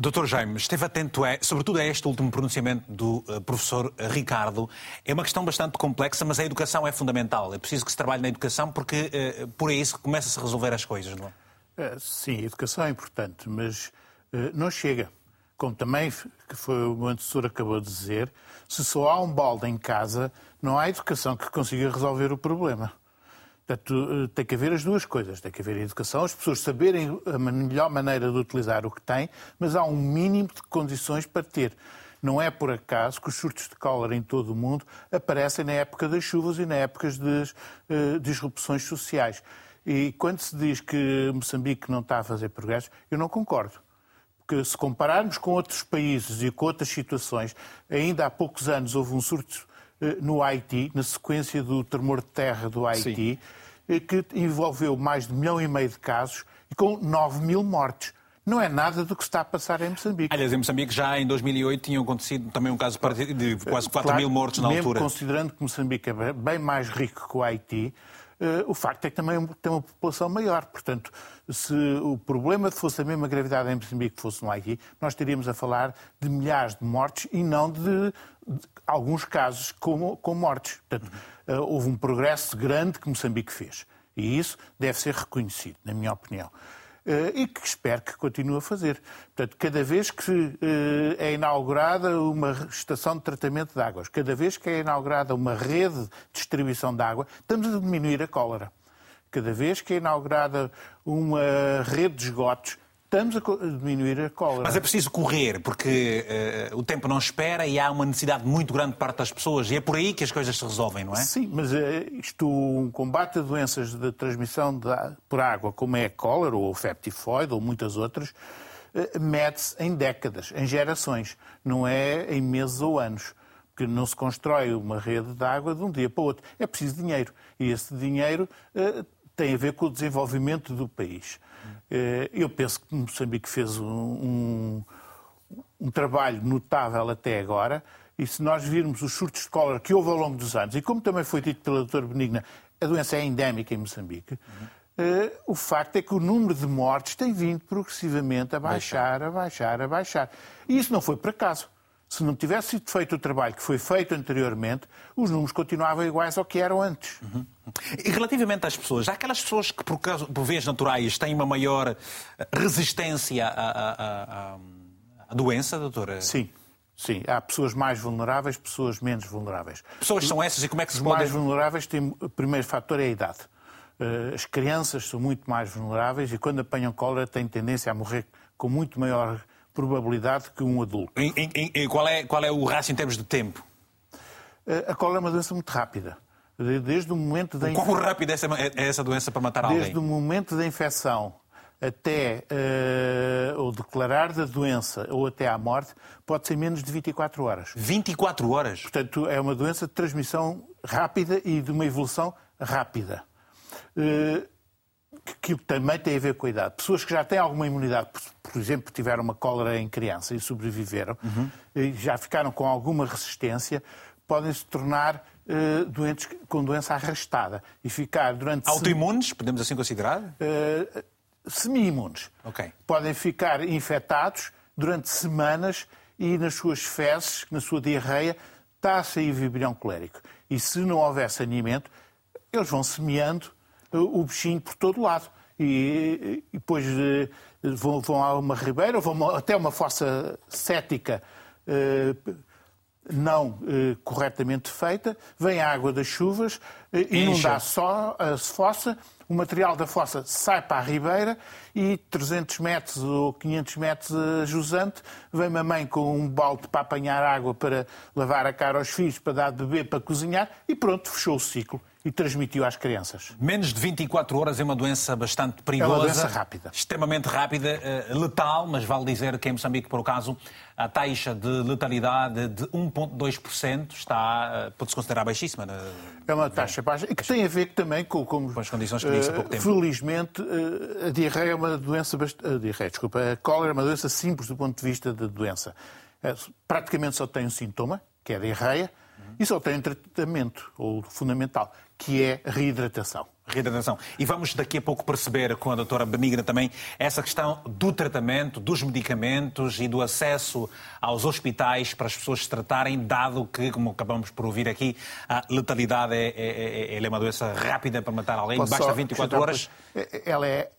Doutor Jaime, esteve atento, sobretudo a este último pronunciamento do uh, professor Ricardo. É uma questão bastante complexa, mas a educação é fundamental. É preciso que se trabalhe na educação porque uh, por aí se começa-se a resolver as coisas, não é? é sim, a educação é importante, mas uh, não chega. Como também que foi o meu antecessor acabou de dizer, se só há um balde em casa, não há educação que consiga resolver o problema. Portanto, eh, tem que haver as duas coisas. Tem que haver educação, as pessoas saberem a melhor maneira de utilizar o que têm, mas há um mínimo de condições para ter. Não é por acaso que os surtos de cólera em todo o mundo aparecem na época das chuvas e na época das uh, disrupções sociais. E quando se diz que Moçambique não está a fazer progresso, eu não concordo. Porque se compararmos com outros países e com outras situações, ainda há poucos anos houve um surto no Haiti, na sequência do tremor de terra do Haiti. Sim que envolveu mais de um milhão e meio de casos e com 9 mil mortes. não é nada do que se está a passar em Moçambique. Aliás, em Moçambique já em 2008 tinha acontecido também um caso de quase 4 claro, mil mortos na mesmo altura. considerando que Moçambique é bem mais rico que o Haiti, uh, o facto é que também tem uma população maior. Portanto, se o problema fosse a mesma gravidade em Moçambique que fosse no Haiti, nós estaríamos a falar de milhares de mortes e não de, de alguns casos com, com mortes. Portanto, houve um progresso grande que Moçambique fez. E isso deve ser reconhecido, na minha opinião. Eh, e que espero que continue a fazer. Portanto, cada vez que eh, é inaugurada uma estação de tratamento de águas, cada vez que é inaugurada uma rede de distribuição de água, estamos a diminuir a cólera. Cada vez que é inaugurada uma rede de esgotos, estamos a diminuir a cólera. Mas é preciso correr, porque uh, o tempo não espera e há uma necessidade muito grande de parte das pessoas. E é por aí que as coisas se resolvem, não é? Sim, mas uh, isto, um combate a doenças de transmissão de, por água, como é a cólera, ou o febre tifoide, ou muitas outras, uh, mede-se em décadas, em gerações, não é em meses ou anos. Porque não se constrói uma rede de água de um dia para o outro. É preciso dinheiro. E esse dinheiro tem a ver com o desenvolvimento do país. Eh, eu penso que Moçambique fez um, um, um, trabalho notável até agora, e se nós virmos os surtos de cólera que houve ao longo dos anos, e como também foi dito pela doutora Benigna, a doença é endémica em Moçambique, uhum. o facto é que o número de mortes tem vindo progressivamente a baixar, a baixar, a baixar. E isso não foi por acaso. Se não tivesse sido feito o trabalho que foi feito anteriormente, os números continuavam iguais ao que eram antes. Uhum. E relativamente às pessoas, há aquelas pessoas que, por, caso, por vezes naturais, têm uma maior resistência à, à, à doença, doutora? Sim. Sim, há pessoas mais vulneráveis, pessoas menos vulneráveis. Pessoas são essas e como é que se Os podem... mais vulneráveis têm... O primeiro fator é a idade. Eh, as crianças são muito mais vulneráveis e quando apanham cólera têm tendência a morrer com muito maior probabilidade que um adulto. E, e, e qual, é, qual é o raço em termos de tempo? Eh, a cólera é uma doença muito rápida. Desde o momento da Quão rápida é, é essa doença para matar alguém? Desde o momento da infecção até uh, o declarar da doença ou até à morte, pode ser menos de 24 horas. 24 horas? Portanto, é uma doença de transmissão rápida e de uma evolução rápida. Uh, que também tem a ver com a idade. Pessoas que já têm alguma imunidade, por exemplo, tiveram uma cólera em criança e sobreviveram, uhum. e já ficaram com alguma resistência, podem se tornar uh, doentes com doença arrastada e ficar durante... Autoimunes, podemos assim considerar? Uh, Semi-imunes. Okay. Podem ficar infectados durante semanas e nas suas fezes, na sua diarreia, está a sair vibrião colérico. E se não houver saneamento, eles vão semeando o bichinho por todo lado. E, e depois eh, vão, vão a uma ribeira, vão até uma fossa cética eh, não eh, corretamente feita, vem a água das chuvas, inunda só a fossa, o material da fossa sai para a ribeira e 300 metros ou 500 metros a jusante vem uma mãe com um balde para apanhar água para lavar a cara aos filhos, para dar de beber, para cozinhar e pronto, fechou o ciclo e transmitiu às crianças. Menos de 24 horas é uma doença bastante perigosa. É uma doença rápida. Extremamente rápida, eh, letal, mas vale dizer que em Moçambique, por acaso, a taxa de letalidade de 1,2% está, eh, pode-se considerar baixíssima. Né? É uma taxa baixa e que tem a ver também com, com, com as condições que disse há pouco tempo. Felizmente, eh, a diarreia é uma doença, a diarreia, desculpa, a cólera é uma doença simples do ponto de vista da doença. Praticamente só tem um sintoma, que é a diarreia, e só tem um tratamento, ou fundamental, que é a reidratação. Reidratação. E vamos daqui a pouco perceber com a doutora Benigna também essa questão do tratamento, dos medicamentos e do acesso aos hospitais para as pessoas se tratarem, dado que, como acabamos por ouvir aqui, a letalidade é, é, é, é uma doença rápida para matar alguém, Posso basta 24 horas. Ela é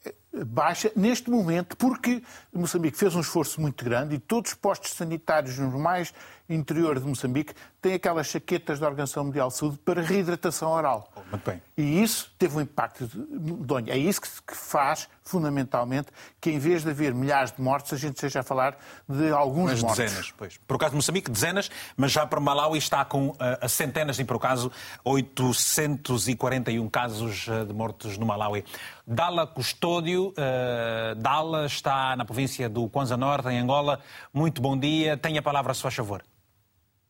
baixa neste momento porque Moçambique fez um esforço muito grande e todos os postos sanitários normais interior de Moçambique têm aquelas chaquetas da Organização Mundial de Saúde para reidratação oral. Muito bem. E isso teve um impacto medonho. É isso que faz, fundamentalmente, que em vez de haver milhares de mortes, a gente seja a falar de alguns mas mortos. dezenas, pois. Por acaso Moçambique, dezenas, mas já para Malawi está com uh, centenas e, por acaso, 841 casos uh, de mortos no Malawi. Dala Custódio, uh, Dala está na província do Kwanza Norte, em Angola. Muito bom dia. Tenha a palavra, se faz favor.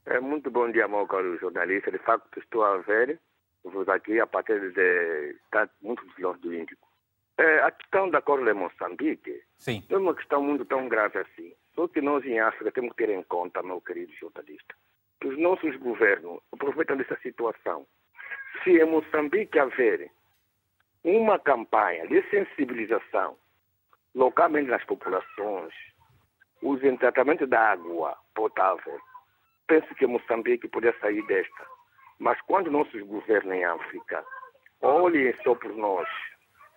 É, muito bom dia, meu caro jornalista. De facto, estou a ver vos aqui a partir de está muito longe do Índico. É, a questão da cor de Moçambique Sim. não é uma questão muito tão grave assim. Só que nós em África temos que ter em conta, meu querido jornalista, que os nossos governos aproveitam dessa situação. Se em Moçambique haver uma campanha de sensibilização localmente nas populações, os em tratamento da água potável, penso que Moçambique poderia sair desta. Mas quando nossos governos em África olhem só por nós,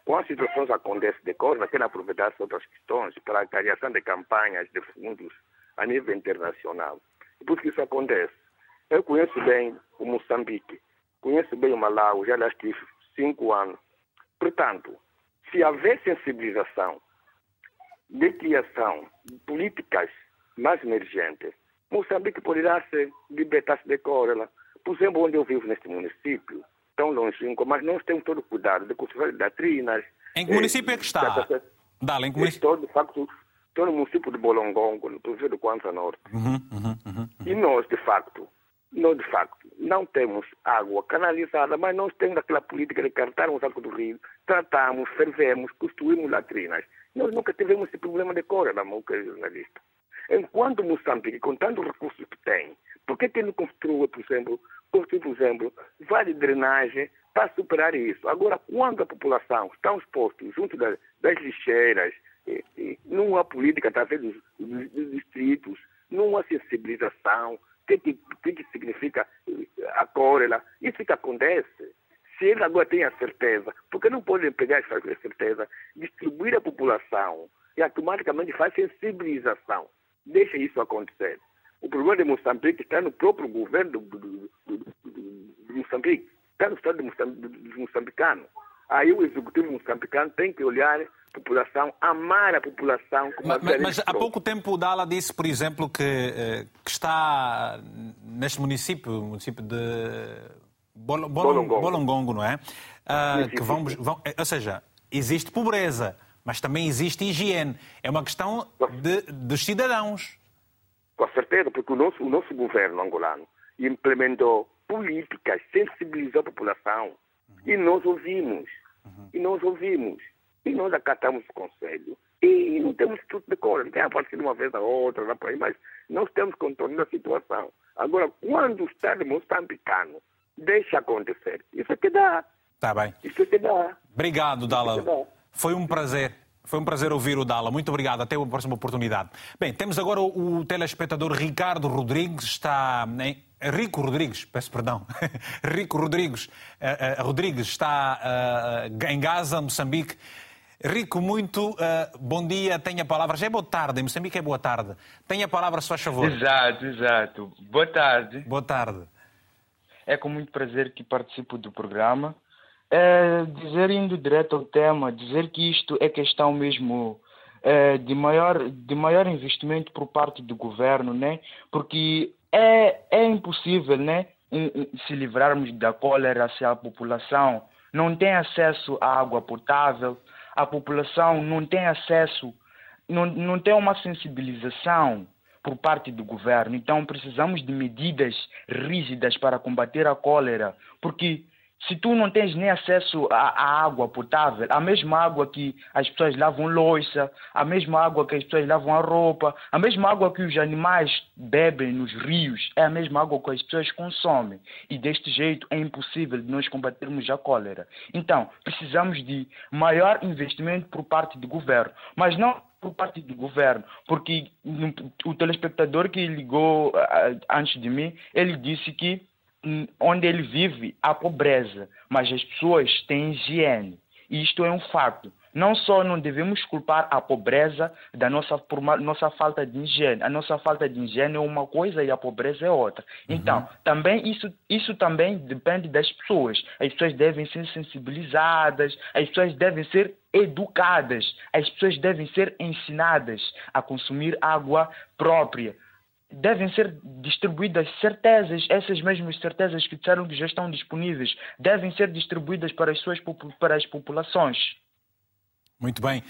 quando situações acontecem de coisa, querem aproveitar outras questões para a criação de campanhas de fundos a nível internacional. E por que isso acontece? Eu conheço bem o Moçambique, conheço bem o Malau, já lá estive cinco anos. Portanto, se haver sensibilização de criação de políticas mais emergentes, Moçambique poderá se libertar-se de Córela. Por exemplo, onde eu vivo neste município, tão longínquo, mas nós temos todo o cuidado de construir doutrinas. Em que município é que está? Dale, em que município? Estou, de facto, estou no município de Bolongongo, no província do Quanza Norte. Uhum, uhum, uhum. E nós, de facto, nós, de facto, não temos água canalizada, mas nós temos aquela política de cartarmos água do rio, tratamos, fervemos, construímos latrinas. Nós nunca tivemos esse problema de cólera, meu querido jornalista. Enquanto Moçambique, com tantos recursos que tem, por que não construiu, por exemplo, construiu, por exemplo, várias drenagens para superar isso? Agora, quando a população está exposta junto das, das lixeiras, e, e, não há política através dos, dos, dos distritos, não há sensibilização, que, que, que, significa a cólera, isso que acontece. Se eles agora têm a certeza, porque não podem pegar essa certeza, distribuir a população e automaticamente faz sensibilização. Deixa isso acontecer. O problema de Moçambique está no próprio governo do, Moçambique, está no estado dos moçambicanos. Aí o executivo moçambicano tem que olhar população, amar a população. Como mas, mas, mas há pouco tempo o Dala disse, por exemplo, que, que está neste município, o município de Bol Bolongongo. Bolongongo, não é? Uh, que vamos, vão, ou seja, existe pobreza, mas também existe higiene. É uma questão de, dos cidadãos. Com certeza, porque o nosso, o nosso governo angolano implementou políticas, sensibilizou a população. Uhum. E nós ouvimos. Uhum. E nós ouvimos. E nós acatamos o conselho. E, não temos tudo de cor. Tem aparecido uma vez a outra, lá por aí, mas nós temos controle da situação. Agora, quando o Estado moçambicano deixa acontecer, isso é que dá. Está bem. Isso é que dá. Obrigado, Dala. Foi um prazer. Foi um prazer ouvir o Dala. Muito obrigado. Até a próxima oportunidade. Bem, temos agora o, o telespectador Ricardo Rodrigues. Está em... Rico Rodrigues, peço perdão. *laughs* Rico Rodrigues, uh, uh, Rodrigues está uh, em Gaza, Moçambique. Rico, muito bom dia. Tenha a palavra. Já é boa tarde. Em Moçambique é boa tarde. Tenha a palavra, se faz favor. Exato, exato. Boa tarde. Boa tarde. É com muito prazer que participo do programa. É dizer, indo direto ao tema, dizer que isto é questão mesmo é, de, maior, de maior investimento por parte do governo, né? porque é, é impossível né? se livrarmos da cólera se a população não tem acesso à água potável, a população não tem acesso, não, não tem uma sensibilização por parte do governo. Então precisamos de medidas rígidas para combater a cólera, porque se tu não tens nem acesso à, água potável, a mesma água que as pessoas lavam louça, a mesma água que as pessoas lavam a roupa, a mesma água que os animais bebem nos rios, é a mesma água que as pessoas consomem. E deste jeito é impossível de nós combatermos a cólera. Então, precisamos de maior investimento por parte do governo, mas não por parte do governo, porque o telespectador que ligou antes de mim, ele disse que onde ele vive há pobreza, mas as pessoas têm higiene. E isto é um fato. Não só não devemos culpar a pobreza da nossa, por uma, nossa falta de higiene. A nossa falta de higiene é uma coisa e a pobreza é outra. Uhum. Então, também isso, isso também depende das pessoas. As pessoas devem ser sensibilizadas, as pessoas devem ser educadas, as pessoas devem ser ensinadas a consumir água própria, devem ser distribuídas certezas, essas mesmas certezas que disseram que já estão disponíveis, devem ser distribuídas para as suas para as populações. Muito bem.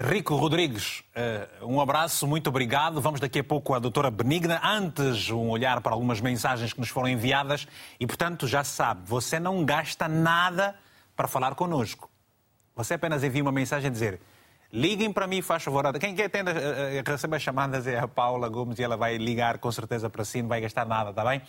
Rico Rodrigues, eh, um abraço, muito obrigado. Vamos daqui a pouco à doutora Benigna. Antes, um olhar para algumas mensagens que nos foram enviadas e, portanto, já sabe, você não gasta nada para falar connosco. Você apenas envia uma mensagem a dizer liguem para mim, faz favor. Quem quer atende, recebe as chamadas é a Paula Gomes e ela vai ligar com certeza para si, não vai gastar nada, está bem?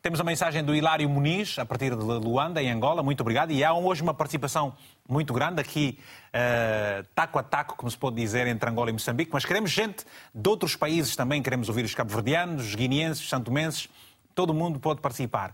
Temos a mensagem do Hilário Muniz, a partir de Luanda, em Angola. Muito obrigado. E há hoje uma participação muito grande aqui, uh, taco a taco, como se pode dizer, entre Angola e Moçambique. Mas queremos gente de outros países também. Queremos ouvir os cabo-verdianos, os guineenses, os santomenses. Todo mundo pode participar.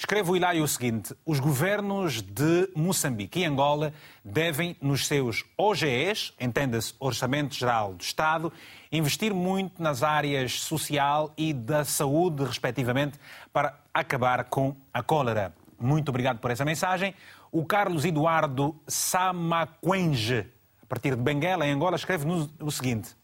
Escreve o Hilário o seguinte: os governos de Moçambique e Angola devem, nos seus OGEs, entenda-se Orçamento Geral do Estado, investir muito nas áreas social e da saúde, respectivamente, para acabar com a cólera. Muito obrigado por essa mensagem. O Carlos Eduardo Samaquenge, a partir de Benguela, em Angola, escreve o seguinte: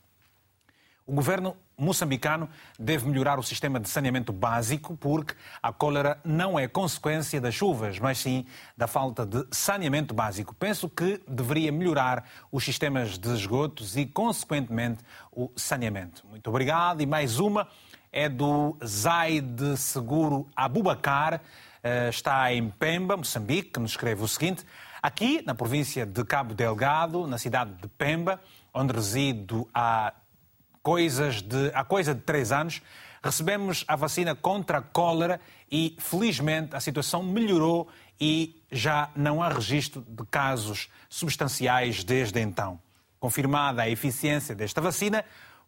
o governo moçambicano deve melhorar o sistema de saneamento básico, porque a cólera não é consequência das chuvas, mas sim da falta de saneamento básico. Penso que deveria melhorar os sistemas de esgotos e, consequentemente, o saneamento. Muito obrigado. E mais uma é do Zaid Seguro Abubacar, eh, está em Pemba, Moçambique, que nos escreve o seguinte. Aqui, na província de Cabo Delgado, na cidade de Pemba, onde resido há coisas de, há coisa de três anos, recebemos a vacina contra a cólera e, felizmente, a situação melhorou e já não há registro de casos substanciais desde então. Confirmada a eficiência desta vacina,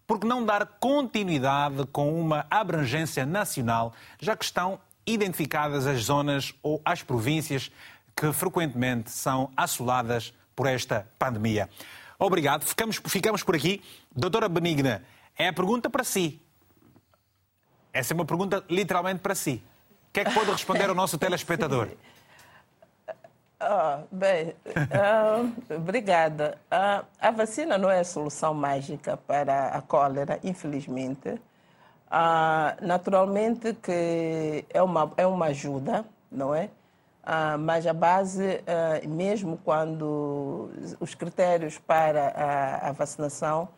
por que não dar continuidade com uma abrangência nacional, já que estão identificadas as zonas ou as províncias que frequentemente são assoladas por esta pandemia? Obrigado. Ficamos, ficamos por aqui. Doutora Benigna, é a pergunta para si. Essa é uma pergunta literalmente para si. O que é que pode responder ao nosso *laughs* telespectador? Oh, bem, uh, obrigada. Uh, a vacina não é a solução mágica para a cólera, infelizmente. Uh, naturalmente que é uma, é uma ajuda, não é? Uh, mas a base, uh, mesmo quando os critérios para a, a vacinação,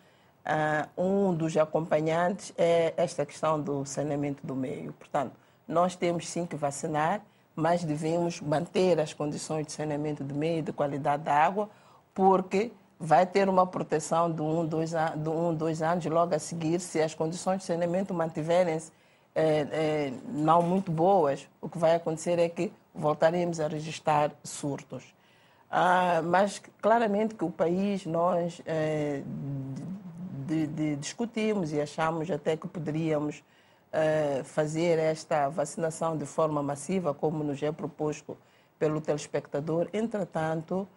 uh, um dos acompanhantes é esta questão do saneamento do meio. Portanto, nós temos sim que vacinar, mas devemos manter as condições de saneamento do meio, de qualidade da água, porque vai ter uma proteção de um, dois, de um, dois anos logo a seguir, se as condições de saneamento mantiverem-se é, é, não muito boas, o que vai acontecer é que voltaremos a registrar surtos. Ah, mas claramente que o país, nós é, de, de, discutimos e achamos até que poderíamos é, fazer esta vacinação de forma massiva, como nos é proposto pelo telespectador. Entretanto,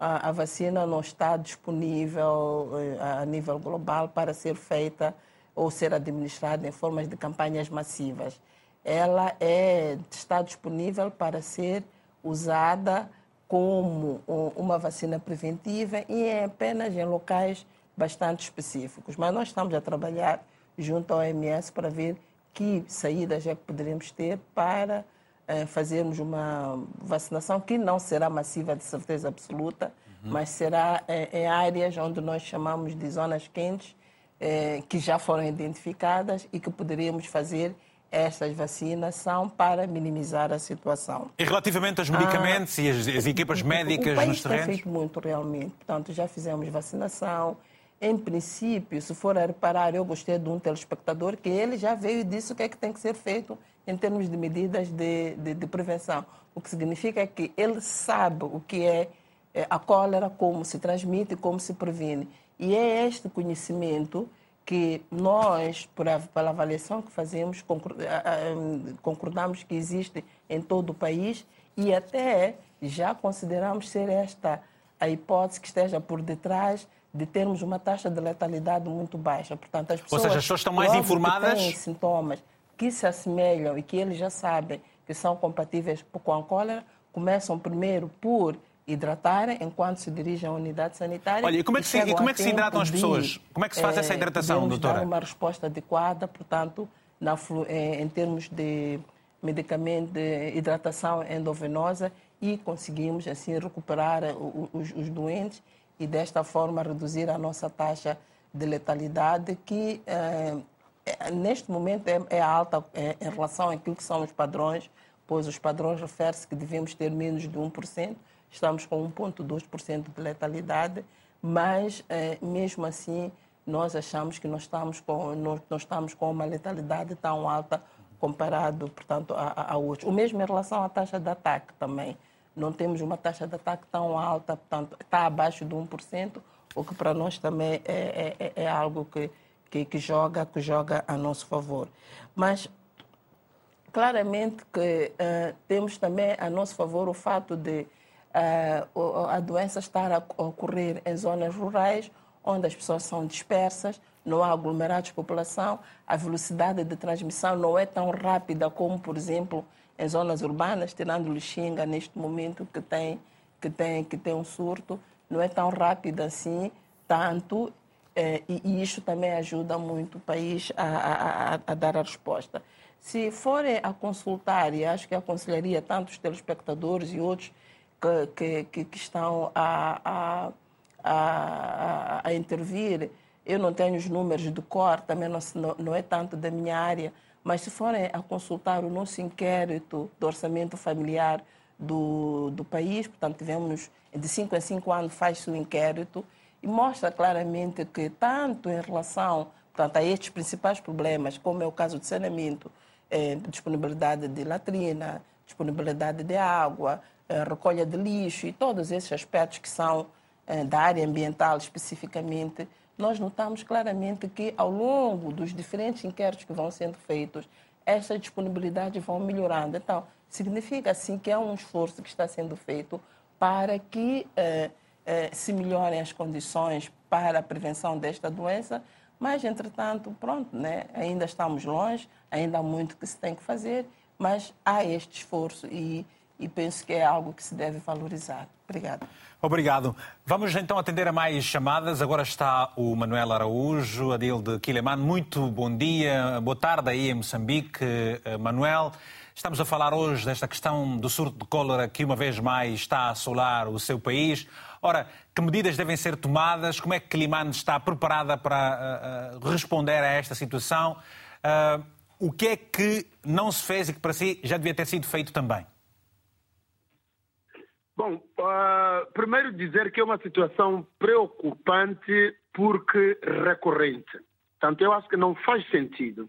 a, a vacina não está disponível é, a nível global para ser feita ou ser administrada em formas de campanhas massivas. Ela é, está disponível para ser usada como uma vacina preventiva e é apenas em locais bastante específicos. Mas nós estamos a trabalhar junto ao OMS para ver que saídas é que poderemos ter para eh, fazermos uma vacinação que não será massiva de certeza absoluta, uhum. mas será eh, em áreas onde nós chamamos de zonas quentes eh, que já foram identificadas e que poderíamos fazer estas vacinas são para minimizar a situação. E relativamente aos medicamentos ah, e as, as, equipas médicas o país nos terrenos? tem feito muito realmente. Portanto, já fizemos vacinação. Em princípio, se for a reparar, eu gostei de um telespectador que ele já veio e disse o que é que tem que ser feito em termos de medidas de, de, de prevenção. O que significa que ele sabe o que é, é a cólera, como se transmite, como se previne. E é este conhecimento que nós, pela avaliação que fazemos, concordamos que existe em todo o país e até já consideramos ser esta a hipótese que esteja por detrás de termos uma taxa de letalidade muito baixa. Portanto, as pessoas, Ou seja, as pessoas estão mais informadas. Que têm sintomas que se assemelham e que eles já sabem que são compatíveis com a cólera, começam primeiro por hidratarem enquanto se dirigem à unidade sanitária. Olha, e como é que, se, como é que se hidratam as pessoas? Como é que se faz essa eh, hidratação, doutora? dar uma resposta adequada, portanto, na, eh, em termos de medicamento de hidratação endovenosa e conseguimos, assim, recuperar eh, os, os doentes e, desta forma, reduzir a nossa taxa de letalidade, que neste momento é, é alta é, em relação àquilo que são os padrões, pois os padrões referem-se que devemos ter menos de 1%, estamos com 1,2% de letalidade, mas eh, mesmo assim nós achamos que nós estamos com, nós, estamos com uma letalidade tão alta comparado, portanto, a, a, outros. O mesmo em relação à taxa de ataque também. Não temos uma taxa de ataque tão alta, portanto, está abaixo de 1%, o que para nós também é, é, é, é algo que, que, que, joga, que joga a nosso favor. Mas, claramente que uh, temos também a nosso favor o fato de a doença estar a ocorrer em zonas rurais, onde as pessoas são dispersas, não há aglomerados de população, a velocidade de transmissão não é tão rápida como, por exemplo, em zonas urbanas, tirando Lixinga neste momento que tem, que tem, que tem um surto, não é tão rápida assim, tanto, eh, e, e isso também ajuda muito o país a, a, a, a, dar a resposta. Se forem a consultar, e acho que aconselharia tanto os telespectadores e outros que, que, que estão a, a, a, intervir, eu não tenho os números de cor, também não, não é tanto da minha área, mas se forem a consultar o nosso inquérito do orçamento familiar do, do país, portanto, tivemos de 5 a 5 anos faz-se o inquérito e mostra claramente que, tanto em relação portanto, a estes principais problemas, como é o caso de saneamento, eh, disponibilidade de latrina, disponibilidade de água, recolha de lixo e todos esses aspectos que são eh, da área ambiental especificamente, nós notamos claramente que ao longo dos diferentes inquéritos que vão sendo feitos, essa disponibilidade vão melhorando. Então, significa assim que é um esforço que está sendo feito para que eh, eh, se melhorem as condições para a prevenção desta doença, mas, entretanto, pronto, né? ainda estamos longe, ainda há muito que se tem que fazer, mas há este esforço e, e penso que é algo que se deve valorizar. Obrigada. Obrigado. Vamos então atender a mais chamadas. Agora está o Manuel Araújo, Adil de Quileman. Muito bom dia, boa tarde aí em Moçambique. Eh, Manuel, estamos a falar hoje desta questão do surto de cólera que uma vez mais está a assolar o seu país. Ora, que medidas devem ser tomadas? Como é que Quileman está preparada para uh, responder a esta situação? Uh, o que é que não se fez e que para si já devia ter sido feito também? Bom, uh, primeiro dizer que é uma situação preocupante porque recorrente. Portanto, eu acho que não faz sentido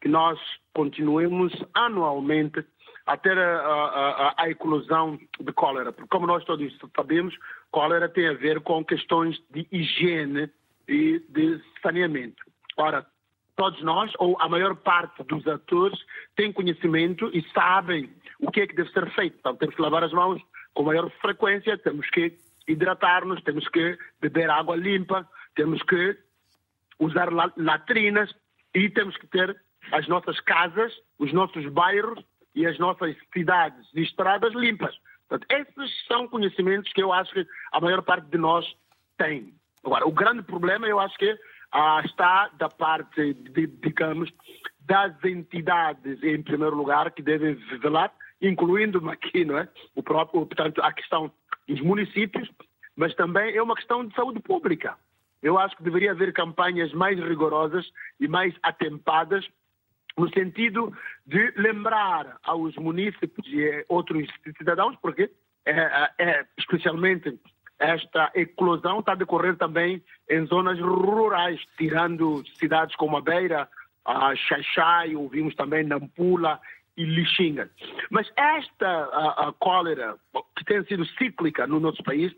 que nós continuemos anualmente a ter a, a, a, eclosão de cólera. Porque, como nós todos sabemos, cólera tem a ver com questões de higiene e de saneamento. Ora, todos nós, ou a maior parte dos atores, têm conhecimento e sabem o que é que deve ser feito. Então, temos que lavar as mãos com maior frequência, temos que hidratar-nos, temos que beber água limpa, temos que usar latrinas e temos que ter as nossas casas, os nossos bairros e as nossas cidades e estradas limpas. Portanto, esses são conhecimentos que eu acho que a maior parte de nós tem. Agora, o grande problema eu acho que ah, está da parte, de, digamos, das entidades, em primeiro lugar, que devem velar incluindo aqui, não é? O próprio, portanto, a questão dos municípios, mas também é uma questão de saúde pública. Eu acho que deveria haver campanhas mais rigorosas e mais atempadas no sentido de lembrar aos municípios e outros cidadãos, porque é, é, é especialmente esta eclosão está a decorrer também em zonas rurais, tirando cidades como a Beira, a Xaixai, ouvimos também Nampula e Lixinga. Mas esta a, a cólera, que tem sido cíclica no nosso país,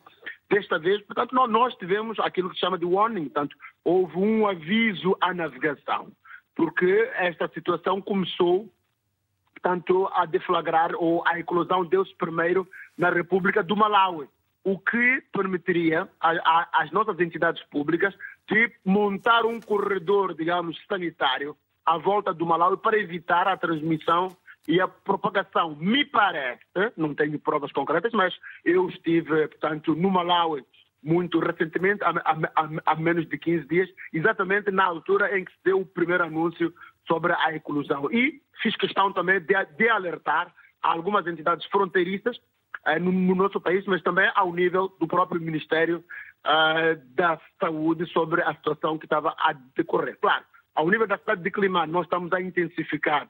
desta vez, portanto, nós tivemos aquilo que se chama de warning, portanto, houve um aviso à navegação, porque esta situação começou, portanto, a deflagrar, ou a eclosão deu-se primeiro na República do Malawi, o que permitiria às nossas entidades públicas de montar um corredor, digamos, sanitário à volta do Malawi para evitar a transmissão e a propagação, me parece, não tenho provas concretas, mas eu estive, portanto, no Malawi muito recentemente, há, menos de 15 dias, exatamente na altura em que se deu o primeiro anúncio sobre a eclosão. E fiz questão também de, de alertar algumas entidades fronteiriças eh, no, no, nosso país, mas também ao nível do próprio Ministério eh, da Saúde sobre a situação que estava a decorrer. Claro, ao nível da cidade de Clima, nós estamos a intensificar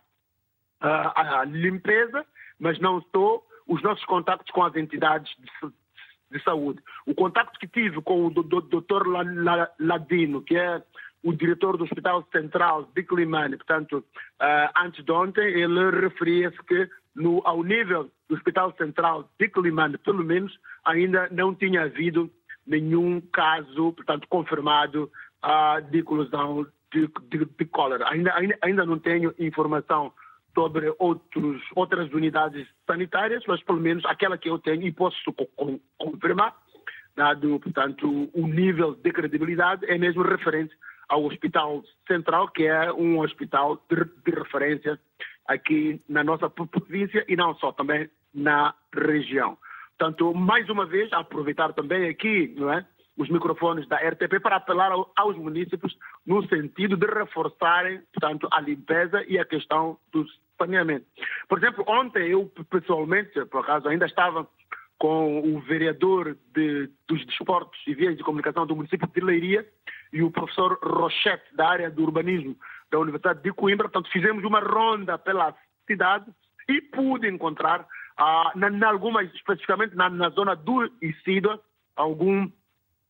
a, a limpeza, mas não só os nossos contatos com as entidades de de saúde. O contato que tive com o doutor Ladino, que é o diretor do Hospital Central de Climane, portanto, uh, antes de ontem, ele referia-se que no, ao nível do Hospital Central de Climane, pelo menos, ainda não tinha havido nenhum caso, portanto, confirmado uh, de colusão de, de, de cólera. Ainda, ainda, ainda não tenho informação sobre outros, outras unidades sanitárias, mas pelo menos aquela que eu tenho e posso confirmar, dado, portanto, o nível de credibilidade, é mesmo referente ao Hospital Central, que é um hospital de, de referência aqui na nossa província e não só, também na região. Portanto, mais uma vez, aproveitar também aqui, não é? os microfones da RTP para apelar aos municípios no sentido de reforçarem, portanto, a limpeza e a questão do saneamento. Por exemplo, ontem eu pessoalmente, por acaso, ainda estava com o vereador de, dos desportos e vias de comunicação do município de Leiria e o professor Rochette, da área do urbanismo da Universidade de Coimbra. Portanto, fizemos uma ronda pela cidade e pude encontrar, ah, na, na algumas, especificamente na, na zona do Isidro, algum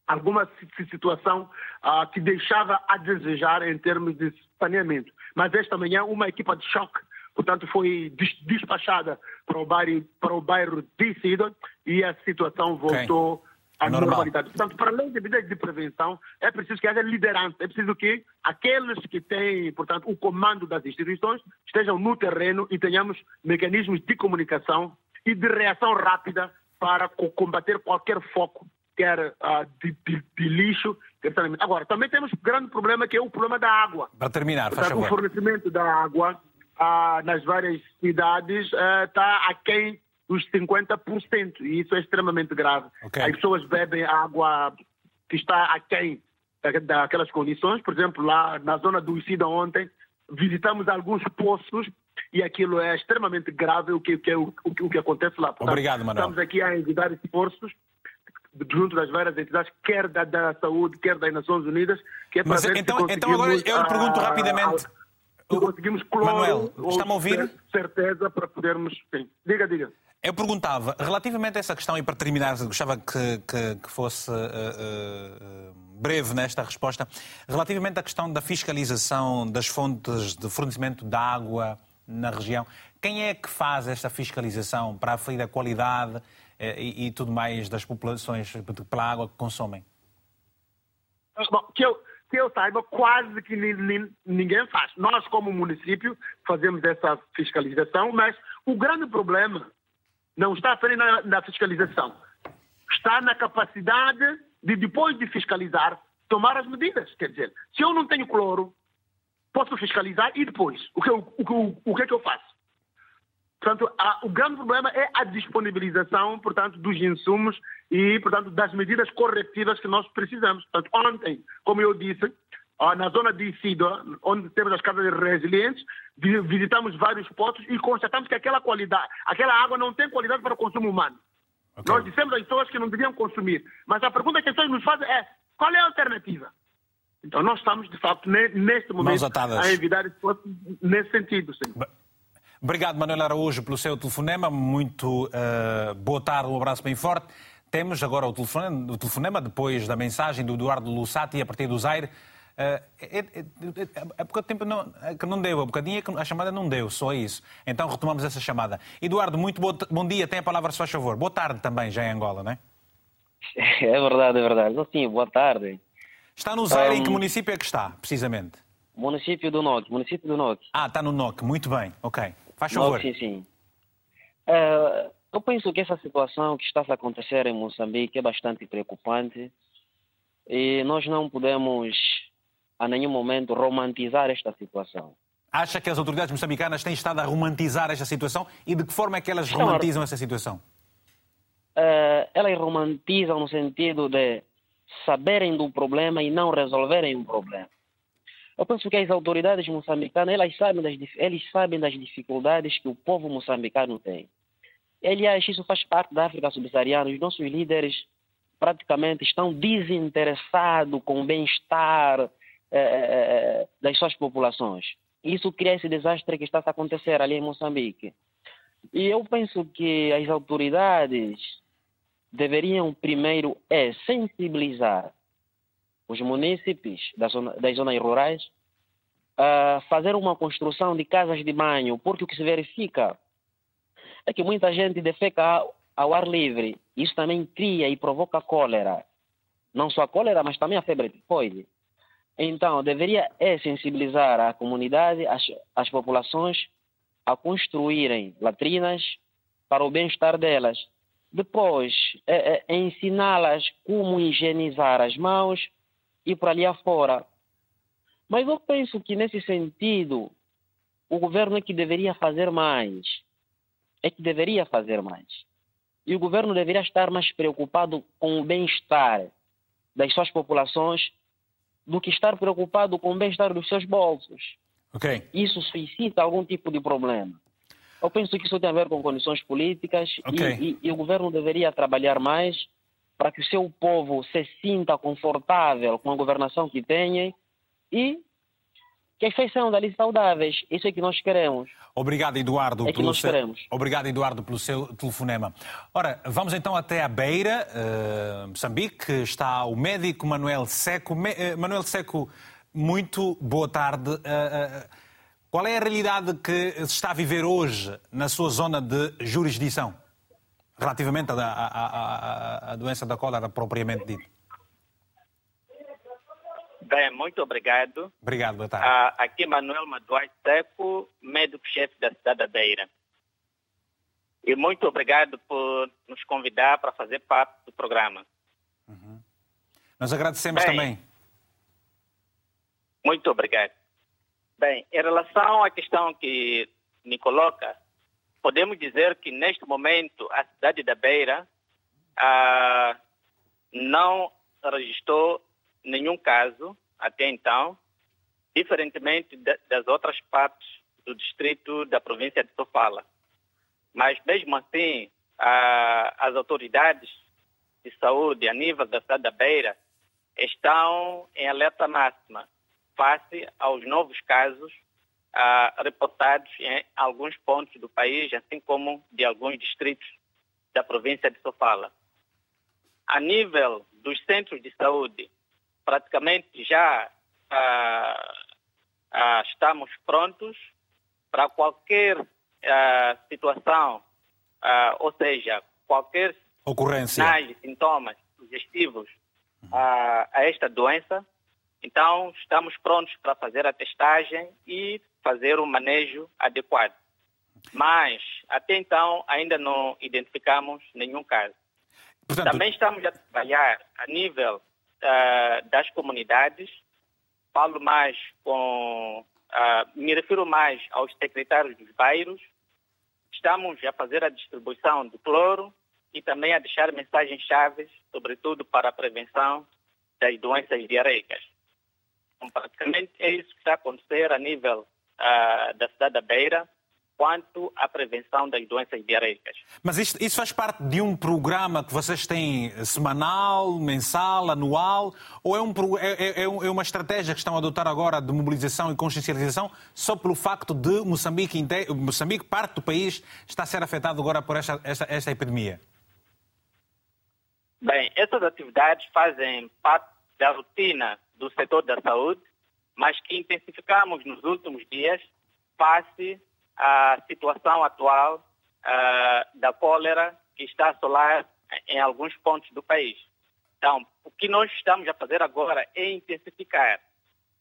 alguma situação uh, que deixava a desejar em termos de saneamento. Mas esta manhã uma equipa de choque, portanto, foi despachada para o bairro, para o bairro de Sidon e a situação voltou okay. à Normal. normalidade. Portanto, para além de medidas de prevenção, é preciso que haja liderança, é preciso que aqueles que têm, portanto, o comando das instituições estejam no terreno e tenhamos mecanismos de comunicação e de reação rápida para combater qualquer foco quer uh, de, de, de, lixo, quer. Agora, também temos um grande problema que é o problema da água. Para terminar, Portanto, faz favor. O fornecimento da água uh, nas várias cidades está uh, aquém dos 50%, e isso é extremamente grave. Okay. As pessoas bebem água que está aquém daquelas condições. Por exemplo, lá na zona do Isida ontem, visitamos alguns poços e aquilo é extremamente grave o que, o que, o, o que acontece lá. Portanto, Obrigado, Manuel. Estamos aqui a envidar esforços junto das várias entidades, quer da, da saúde, quer das Nações Unidas, que é para Mas, então, então agora eu lhe pergunto a, rapidamente. Se conseguimos cloro, Manuel, está-me a ouvir? Certeza para podermos. Sim. Diga, diga. Eu perguntava, relativamente a essa questão, e para terminar, gostava que, que, que fosse uh, uh, breve nesta resposta, relativamente à questão da fiscalização das fontes de fornecimento de água na região, quem é que faz esta fiscalização para aferir a qualidade eh, e, e tudo mais das populações pela água que consomem? Bom, que eu, que eu saiba, quase que ninguém faz. Nós, como município, fazemos essa fiscalização, mas o grande problema não está apenas na, na fiscalização, está na capacidade de, depois de fiscalizar, tomar as medidas. Quer dizer, se eu não tenho cloro, posso fiscalizar e depois, o que, o, o, o que é que eu faço? Portanto, há, o grande problema é a disponibilização, portanto, dos insumos e, portanto, das medidas corretivas que nós precisamos. Portanto, ontem, como eu disse, na zona de Isidro, onde temos as casas resilientes, visitamos vários poços e constatamos que aquela qualidade, aquela água não tem qualidade para o consumo humano. Okay. Nós dissemos às pessoas que não deviam consumir, mas a pergunta que as pessoas nos fazem é qual é a alternativa? Então nós estamos, de facto, neste momento a evitar nesse sentido. Sim. Obrigado, Manuel Araújo, pelo seu telefonema. Muito uh, boa tarde, um abraço bem forte. Temos agora o telefonema, o telefonema depois da mensagem do Eduardo Lussati a partir do Zaire. Uh, é, é, é, porque o tempo não, é que não deu, a bocadinho a chamada não deu, só isso. Então retomamos essa chamada. Eduardo, muito bo, bom dia, tem a palavra, se faz favor. Boa tarde também, já em Angola, não é? *laughs* É verdade, é verdade. Sim, boa tarde. Está no Zaire, um... em que município é que está, precisamente? Município do NOC, município do NOC. Ah, está no NOC, muito bem, ok. Faz favor. sim, sim. Uh, eu penso que essa situação que está a acontecer em Moçambique é bastante preocupante e nós não podemos, a nenhum momento, romantizar esta situação. Acha que as autoridades moçambicanas têm estado a romantizar esta situação e de que forma é que elas romantizam essa situação? Uh, elas romantizam no sentido de saberem do problema e não resolverem o problema. Eu penso que as autoridades moçambicanas, elas sabem das, eles sabem das dificuldades que o povo moçambicano tem. Aliás, isso faz parte da África subsaariana. Os nossos líderes praticamente estão desinteressados com o bem-estar eh, eh, eh das suas populações. Isso cria esse desastre que está a acontecer ali em Moçambique. E eu penso que as autoridades deveriam primeiro é sensibilizar os munícipes das, zona, das zonas rurais a fazer uma construção de casas de banho, porque o que se verifica é que muita gente defeca ao ar livre. Isso também cria e provoca cólera. Não só a cólera, mas também a febre tifoide. Então, deveria é sensibilizar a comunidade, as, as populações, a construírem latrinas para o bem-estar delas. Depois, é, é, ensiná-las como higienizar as mãos e por ali afora. Mas eu penso que, nesse sentido, o governo é que deveria fazer mais. É que deveria fazer mais. E o governo deveria estar mais preocupado com o bem-estar das suas populações do que estar preocupado com o bem-estar dos seus bolsos. Okay. Isso suscita algum tipo de problema. Eu penso que isso tem a ver com condições políticas okay. e, e, e o governo deveria trabalhar mais para que o seu povo se sinta confortável com a governação que tem e que as feições dali saudáveis. Isso é que nós queremos. Obrigado, Eduardo. É que nós seu... queremos. Obrigado, Eduardo, pelo seu telefonema. Ora, vamos então até a Beira, uh, Moçambique. Está o médico Manuel Seco. Me... Uh, Manuel Seco, muito boa tarde. Uh, qual é a realidade que se está a viver hoje na sua zona de jurisdição, relativamente à, à, à, à doença da cólera propriamente dita? Bem, muito obrigado. Obrigado, boa tarde. Ah, aqui Manuel Maduai Seco, médico-chefe da cidade da Beira. E muito obrigado por nos convidar para fazer parte do programa. Uhum. Nós agradecemos Bem, também. Muito obrigado. Bem, em relação à questão que me coloca, podemos dizer que neste momento a cidade da Beira ah, não registrou nenhum caso até então, diferentemente das outras partes do distrito da província de Sofala. Mas mesmo assim, a, as autoridades de saúde a nível da cidade da Beira estão em alerta máxima face aos novos casos ah, reportados em alguns pontos do país, assim como de alguns distritos da província de Sofala. A nível dos centros de saúde, praticamente já ah, ah, estamos prontos para qualquer ah, situação, ah, ou seja, qualquer ocorrência, sinais sintomas sugestivos a esta doença. Então, estamos prontos para fazer a testagem e fazer o manejo adequado. Mas, até então, ainda não identificamos nenhum caso. Portanto... Também estamos a trabalhar a nível uh, das comunidades, falo mais com, uh, me refiro mais aos secretários dos bairros, estamos a fazer a distribuição do cloro e também a deixar mensagens chaves, sobretudo para a prevenção das doenças diarreicas. Então, praticamente é isso que está a acontecer a nível uh, da cidade da Beira, quanto à prevenção das doenças diarreicas. Mas isto, isso faz parte de um programa que vocês têm semanal, mensal, anual, ou é, um, é, é, é uma estratégia que estão a adotar agora de mobilização e consciencialização só pelo facto de Moçambique, Moçambique parte do país, está a ser afetado agora por esta, esta, esta epidemia? Bem, essas atividades fazem parte da rotina do setor da saúde, mas que intensificamos nos últimos dias face a situação atual uh, da cólera que está a assolar em alguns pontos do país. Então, o que nós estamos a fazer agora é intensificar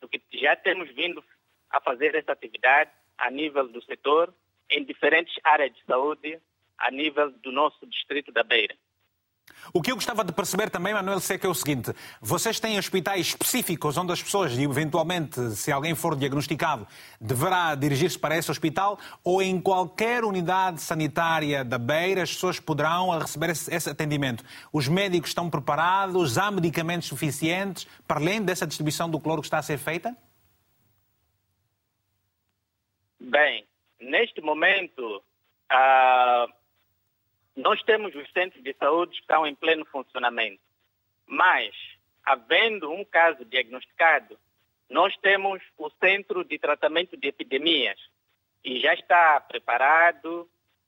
o que já temos vindo a fazer essa atividade a nível do setor, em diferentes áreas de saúde, a nível do nosso distrito da Beira. O que eu gostava de perceber também, Manuel Seca, é o seguinte: vocês têm hospitais específicos onde as pessoas, eventualmente, se alguém for diagnosticado, deverá dirigir-se para esse hospital ou em qualquer unidade sanitária da Beira as pessoas poderão receber esse, atendimento? Os médicos estão preparados? Há medicamentos suficientes para além dessa distribuição do cloro que está a ser feita? Bem, neste momento. Uh nós temos os centros de saúde que estão em pleno funcionamento, mas, havendo um caso diagnosticado, nós temos o Centro de Tratamento de Epidemias e já está preparado.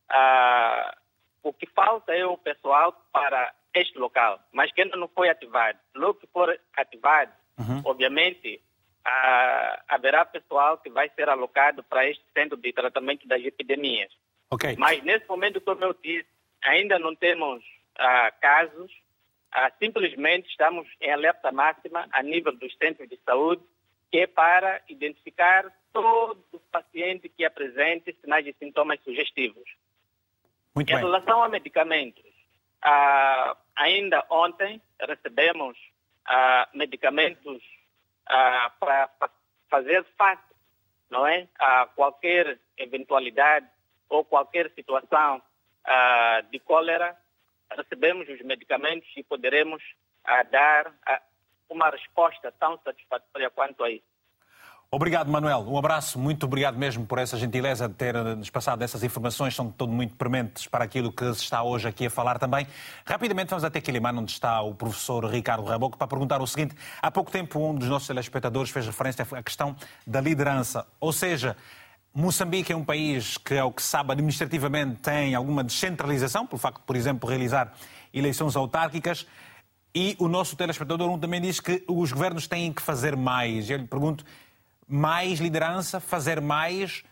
Ah, o que falta é o pessoal para este local, mas que ainda não foi ativado. Logo que for ativado, uhum. obviamente, ah, haverá pessoal que vai ser alocado para este centro de tratamento das epidemias. Okay. Mas nesse momento, como eu disse, ainda não temos ah, casos, ah, simplesmente estamos em alerta máxima a nível dos centros de saúde, que é para identificar todo paciente que apresente sinais e sintomas sugestivos. Muito em bem. relação a medicamentos, ah, ainda ontem recebemos ah, medicamentos ah, para fazer face não é, a qualquer eventualidade ou qualquer situação ah, de cólera. Recebemos os medicamentos e poderemos ah, dar ah, uma resposta tão satisfatória quanto a isso. Obrigado, Manuel. Um abraço. Muito obrigado mesmo por essa gentileza de ter nos passado essas informações. São todo muito prementes para aquilo que se está hoje aqui a falar também. Rapidamente vamos até Quilimano, onde está o professor Ricardo Raboco, para perguntar o seguinte. Há pouco tempo um dos nossos telespectadores fez referência à questão da liderança. Ou seja, Moçambique é um país que, ao que sabe, administrativamente tem alguma descentralização, pelo facto de, por exemplo, realizar eleições autárquicas. E o nosso telespectador também diz que os governos têm que fazer mais. Eu lhe pergunto, mais liderança, fazer mais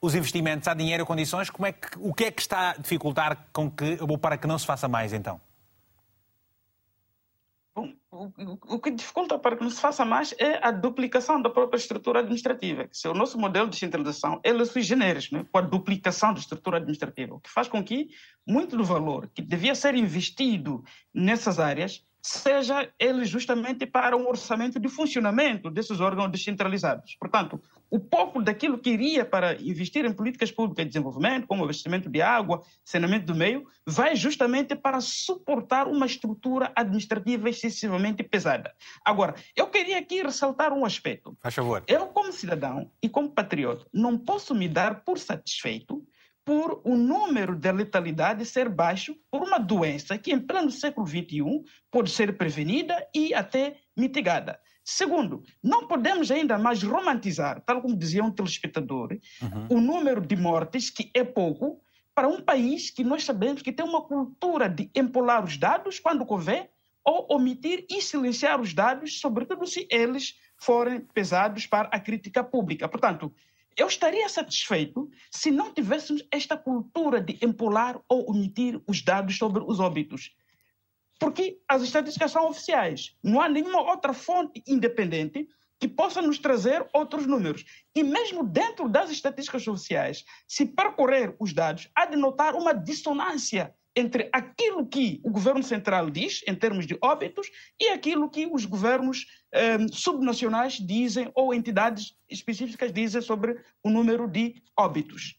os investimentos, há dinheiro, condições, como é que, o que é que está a dificultar com que, ou para que não se faça mais então? O, que dificulta para que não se faça mais é a duplicação da própria estrutura administrativa. Se o nosso modelo de descentralização ele é sui generis, né, com a duplicação da estrutura administrativa, o que faz com que muito do valor que devia ser investido nessas áreas seja ele justamente para um orçamento de funcionamento desses órgãos descentralizados. Portanto, o pouco daquilo que iria para investir em políticas públicas de desenvolvimento, como abastecimento de água, saneamento do meio, vai justamente para suportar uma estrutura administrativa excessivamente pesada. Agora, eu queria aqui ressaltar um aspecto. Faz favor. Eu, como cidadão e como patriota, não posso me dar por satisfeito por o número de letalidade ser baixo por uma doença que, em pleno século XXI, pode ser prevenida e até mitigada. Segundo, não podemos ainda mais romantizar, tal como dizia um telespectador, uhum. o número de mortes, que é pouco, para um país que nós sabemos que tem uma cultura de empolar os dados quando convém, ou omitir e silenciar os dados, sobretudo se eles forem pesados para a crítica pública. Portanto, eu estaria satisfeito se não tivéssemos esta cultura de empolar ou omitir os dados sobre os óbitos. Porque as estatísticas são oficiais. Não há nenhuma outra fonte independente que possa nos trazer outros números. E mesmo dentro das estatísticas oficiais, se percorrer os dados, há de notar uma dissonância entre aquilo que o governo central diz, em termos de óbitos, e aquilo que os governos eh, subnacionais dizem, ou entidades específicas dizem sobre o número de óbitos.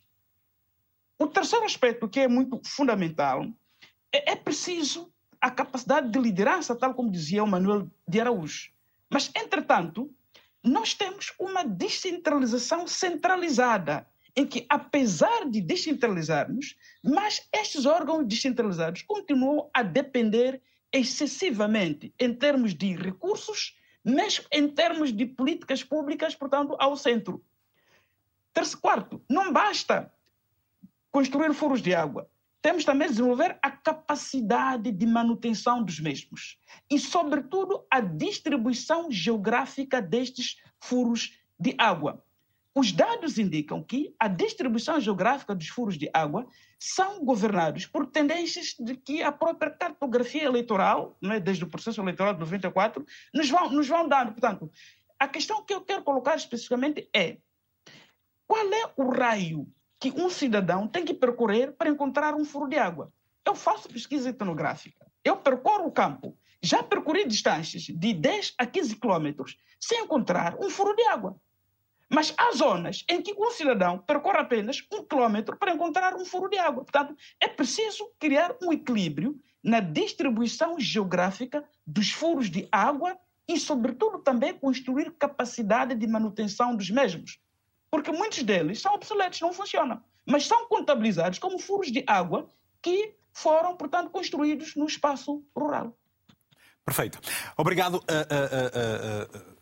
O terceiro aspecto, que é muito fundamental, é, é preciso a capacidade de liderança, tal como dizia o Manuel de Araújo. Mas, entretanto, nós temos uma descentralização centralizada em que, apesar de descentralizarmos, mas estes órgãos descentralizados continuam a depender excessivamente em termos de recursos, mesmo em termos de políticas públicas, portanto, ao centro. Terceiro, quarto, não basta construir furos de água. Temos também de desenvolver a capacidade de manutenção dos mesmos e, sobretudo, a distribuição geográfica destes furos de água. Os dados indicam que a distribuição geográfica dos furos de água são governados por tendências de que a própria cartografia eleitoral, é, desde o processo eleitoral de 94, nos vão, nos vão dando. Portanto, a questão que eu quero colocar especificamente é qual é o raio que um cidadão tem que percorrer para encontrar um furo de água? Eu faço pesquisa etnográfica, eu percorro o campo, já percorri distâncias de 10 a 15 quilômetros sem encontrar um furo de água. Mas há zonas em que um cidadão percorre apenas um quilômetro para encontrar um furo de água. Portanto, é preciso criar um equilíbrio na distribuição geográfica dos furos de água e, sobretudo, também construir capacidade de manutenção dos mesmos. Porque muitos deles são obsoletos, não funcionam, mas são contabilizados como furos de água que foram, portanto, construídos no espaço rural. Perfeito. Obrigado. Uh, uh, uh,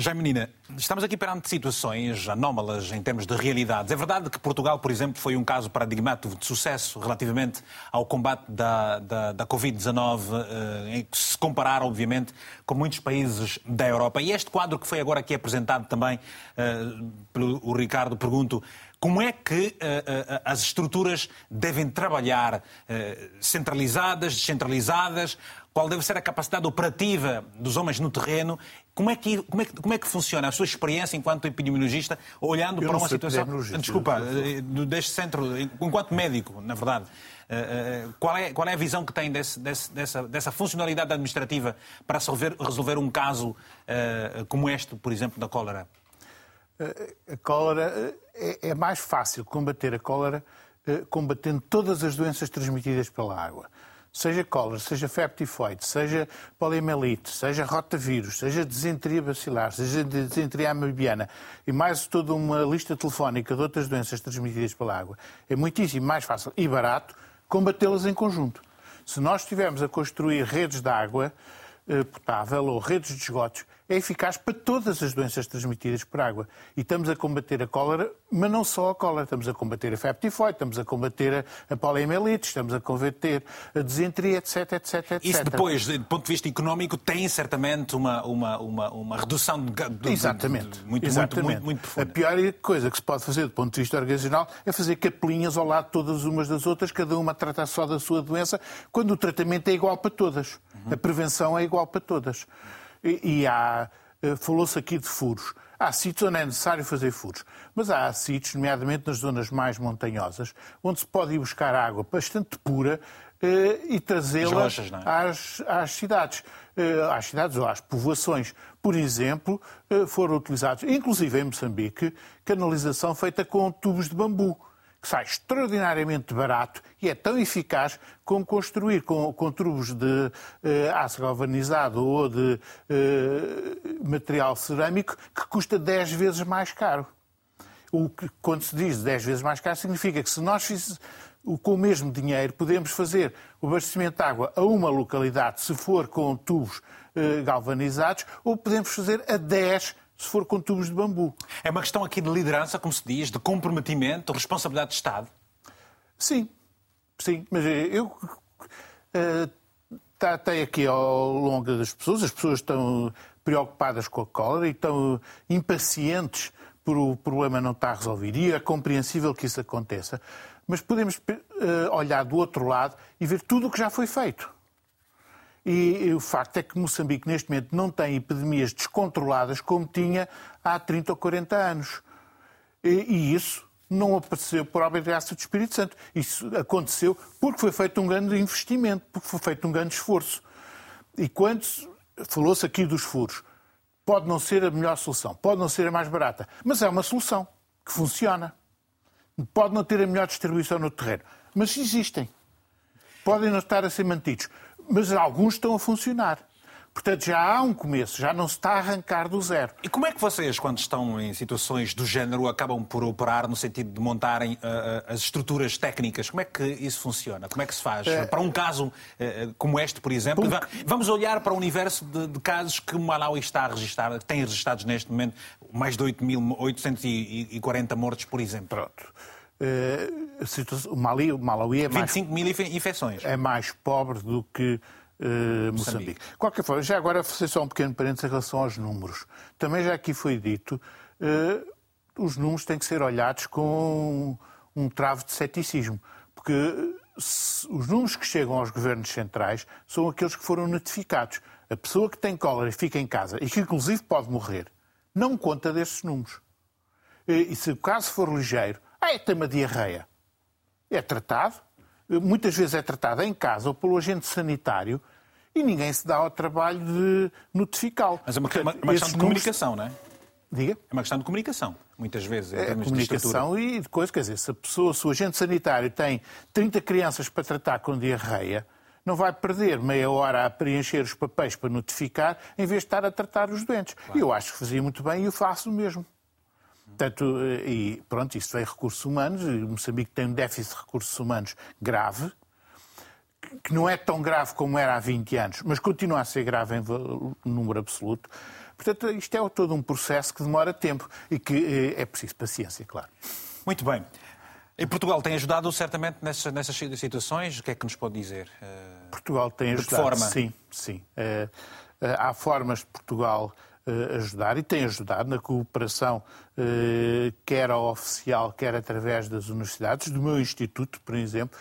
Já, menina, estamos aqui perante situações anómalas em termos de realidades. É verdade que Portugal, por exemplo, foi um caso paradigmático de sucesso relativamente ao combate da, da, da Covid-19, eh, se comparar, obviamente, com muitos países da Europa. E este quadro que foi agora aqui apresentado também eh, pelo Ricardo, pergunto, como é que uh, uh, as estruturas devem trabalhar centralizadas, descentralizadas? Qual deve ser a capacidade operativa dos homens no terreno? Como é que, como é que, como é que funciona a sua experiência enquanto epidemiologista, olhando Eu para uma situação. Desculpa, deste centro, enquanto médico, na verdade. Qual é, qual é a visão que tem desse, desse, dessa, dessa funcionalidade administrativa para resolver, resolver um caso como este, por exemplo, da cólera? a cólera é, é mais fácil combater a cólera eh, combatendo todas as doenças transmitidas pela água. Seja cólera, seja febre tifoide, seja poliomielite, seja rotavírus, seja desenteria bacilar, seja desenteria amibiana e mais toda uma lista telefónica de outras doenças transmitidas pela água, é muitíssimo mais fácil e barato combatê-las em conjunto. Se nós estivermos a construir redes de água eh, potável ou redes de esgotos, é eficaz para todas as doenças transmitidas por água. E estamos a combater a cólera, mas não só a cólera. Estamos a combater a febre tifoide, estamos a combater a, a poliomielite, estamos a combater a desenteria, etc, etc, etc. Isso depois, do ponto de vista económico, tem certamente uma, uma, uma, uma redução de, de, Exatamente. De, muito, Exatamente. Muito, muito, muito profunda. A pior coisa que se pode fazer do ponto de vista organizacional é fazer capelinhas ao lado todas umas das outras, cada uma tratar só da sua doença, quando o tratamento é igual para todas. A prevenção é igual para todas. E, e há. Eh, falou-se aqui de furos. Há sítios onde é necessário fazer furos, mas há sítios, nomeadamente nas zonas mais montanhosas, onde se pode ir buscar água bastante pura eh, e trazê-la é? às, às, cidades, eh, às cidades ou às povoações. Por exemplo, foram utilizados, inclusive em Moçambique, canalização feita com tubos de bambu que sai extraordinariamente barato e é tão eficaz como construir com, com tubos de uh, aço galvanizado ou de uh, material cerâmico que custa 10 vezes mais caro. O que, quando se diz 10 vezes mais caro, significa que se nós fizéssemos com o mesmo dinheiro, podemos fazer o abastecimento de água a uma localidade, se for com tubos uh, galvanizados, ou podemos fazer a 10 se for com tubos de bambu. É uma questão aqui de liderança, como se diz, de comprometimento, de responsabilidade de Estado? Sim, sim. Mas eu uh, tratei aqui ao longo das pessoas, as pessoas estão preocupadas com a cólera e estão impacientes por o problema não estar resolvido. E é compreensível que isso aconteça. Mas podemos uh, olhar do outro lado e ver tudo o que já foi feito. E o facto é que Moçambique, neste momento, não tem epidemias descontroladas como tinha há 30 ou 40 anos. E, isso não apareceu por obra de graça do Espírito Santo. Isso aconteceu porque foi feito um grande investimento, porque foi feito um grande esforço. E quando falou-se aqui dos furos, pode não ser a melhor solução, pode não ser a mais barata, mas é uma solução que funciona. Pode não ter a melhor distribuição no terreno, mas existem. Podem não estar a ser mantidos mas alguns estão a funcionar. Portanto, já há um começo, já não se está a arrancar do zero. E como é que vocês, quando estão em situações do género, acabam por operar no sentido de montarem uh, as estruturas técnicas? Como é que isso funciona? Como é que se faz? É... Para um caso uh, como este, por exemplo, vamos olhar para o universo de, de casos que o Malawi está a registrar, tem registrados neste momento mais de 8.840 mortes, por exemplo. Pronto. Uh, situação, o, Mali, o Malawi é 25 mais, mil infecções. É mais pobre do que uh, Moçambique. Moçambique. Qualquer forma, já agora fazer só um pequeno parênteses em relação aos números. Também já aqui foi dito, uh, os números têm que ser olhados com um, um travo de ceticismo, porque se, os números que chegam aos governos centrais são aqueles que foram notificados. A pessoa que tem cólera e fica em casa e que inclusive pode morrer, não conta desses números. E se o caso for ligeiro, ah, é, uma diarreia. É tratado, muitas vezes é tratado em casa ou pelo agente sanitário e ninguém se dá ao trabalho de notificá-lo. Mas é uma, uma, uma questão de comunicação, não é? Diga? É uma questão de comunicação, muitas vezes. É comunicação de e de coisa, quer dizer, se a pessoa, se o agente sanitário tem 30 crianças para tratar com diarreia, não vai perder meia hora a preencher os papéis para notificar, em vez de estar a tratar os doentes. Claro. Eu acho que fazia muito bem e eu faço o mesmo. Portanto, eh, e pronto, isso é recursos humanos, Moçambique tem um déficit de recursos humanos grave, que não é tão grave como era há 20 anos, mas continua a ser grave em número absoluto. Portanto, isto é todo um processo que demora tempo e que é preciso paciência, claro. Muito bem. E Portugal tem ajudado certamente nessas, nessas situações? O que é que nos pode dizer? Portugal tem ajudado. De forma? Sim, sim. Há formas de Portugal ajudar e tem ajudado na cooperação, quer oficial, quer através das universidades, do meu instituto, por exemplo,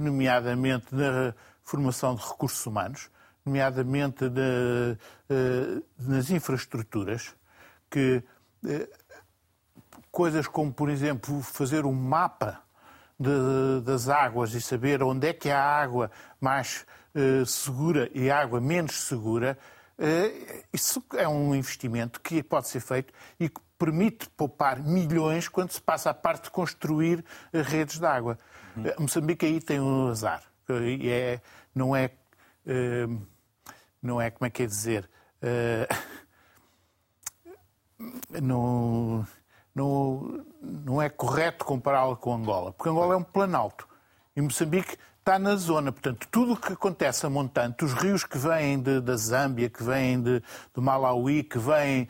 nomeadamente na formação de recursos humanos, nomeadamente nas infraestruturas, que coisas como, por exemplo, fazer um mapa das águas e saber onde é que há água mais segura e água menos segura, eh, isso é um investimento que pode ser feito e que permite poupar milhões quando se passa a parte de construir eh, redes de água. Uhum. Moçambique aí tem um azar. E é, não é. Não é, como é que é dizer. *laughs* Não, não, não é correto compará-la com Angola, porque Angola é um planalto. E Moçambique está na zona. Portanto, tudo o que acontece a montante, os rios que vêm de, da Zâmbia, que vêm de, do Malawi, que vêm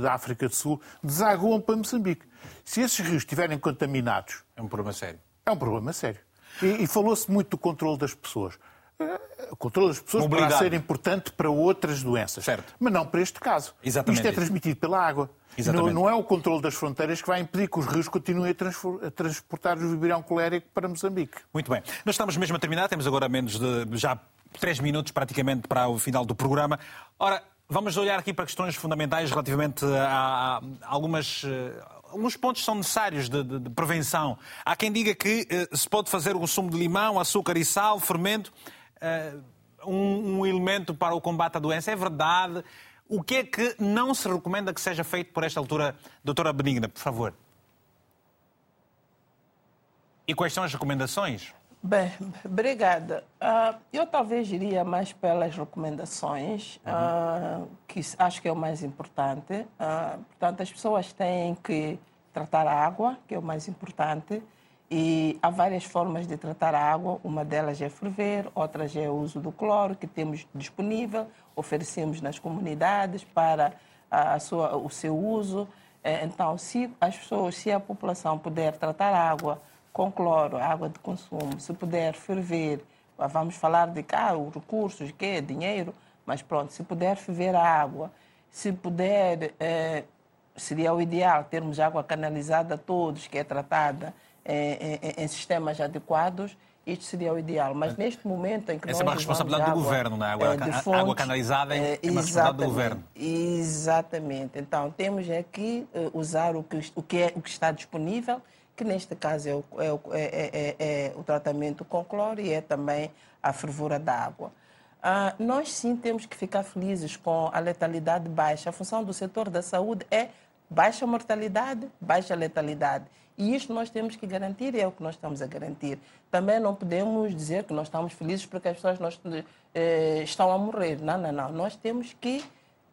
da África do Sul, desaguam para Moçambique. Se esses rios estiverem contaminados... É um problema sério. É um problema sério. E, e falou-se muito do controle das pessoas. Eh, o controle das pessoas Obrigado. poderá ser importante para outras doenças, certo. mas não para este caso. Exatamente Isto é transmitido pela água. Não, não, é o controle das fronteiras que vai impedir que os rios continuem a, transportar o vibrão colérico para Moçambique. Muito bem. Nós estamos mesmo a terminar, temos agora menos de já três minutos praticamente para o final do programa. Ora, vamos olhar aqui para questões fundamentais relativamente a, a algumas eh, alguns pontos são necessários de, de, de, prevenção. Há quem diga que uh, se pode fazer um sumo de limão, açúcar e sal, fermento, um, um, elemento para o combate à doença. É verdade. O que é que não se recomenda que seja feito por esta altura, doutora Benigna, por favor? E quais são as recomendações? Bem, obrigada. Uh, eu talvez iria mais pelas recomendações, uhum. uh, que acho que é o mais importante. Uh, portanto, as pessoas têm que tratar a água, que é o mais importante, e há várias formas de tratar a água. Uma delas é ferver, outras é o uso do cloro, que temos disponível, oferecemos nas comunidades para a sua, o seu uso. É, então, se as pessoas, se a população puder tratar a água com cloro, água de consumo, se puder ferver, vamos falar de os recursos, que dinheiro, mas pronto, se puder ferver a água, se puder, é, seria o ideal termos água canalizada a todos, que é tratada é, é, em sistemas adequados, isto seria o ideal. Mas neste momento em que Essa nós. É uma responsabilidade do governo, não é? Água, é, fontes, água canalizada é, é uma responsabilidade do governo. Exatamente. Então temos aqui uh, usar o que, o, que é, o que está disponível, que neste caso é o, é, é, é o tratamento com cloro e é também a fervura da água. Uh, nós sim temos que ficar felizes com a letalidade baixa. A função do setor da saúde é baixa mortalidade, baixa letalidade. E isto nós temos que garantir e é o que nós estamos a garantir. Também não podemos dizer que nós estamos felizes porque as pessoas nós, eh, estão a morrer. Não, não, não. Nós temos que,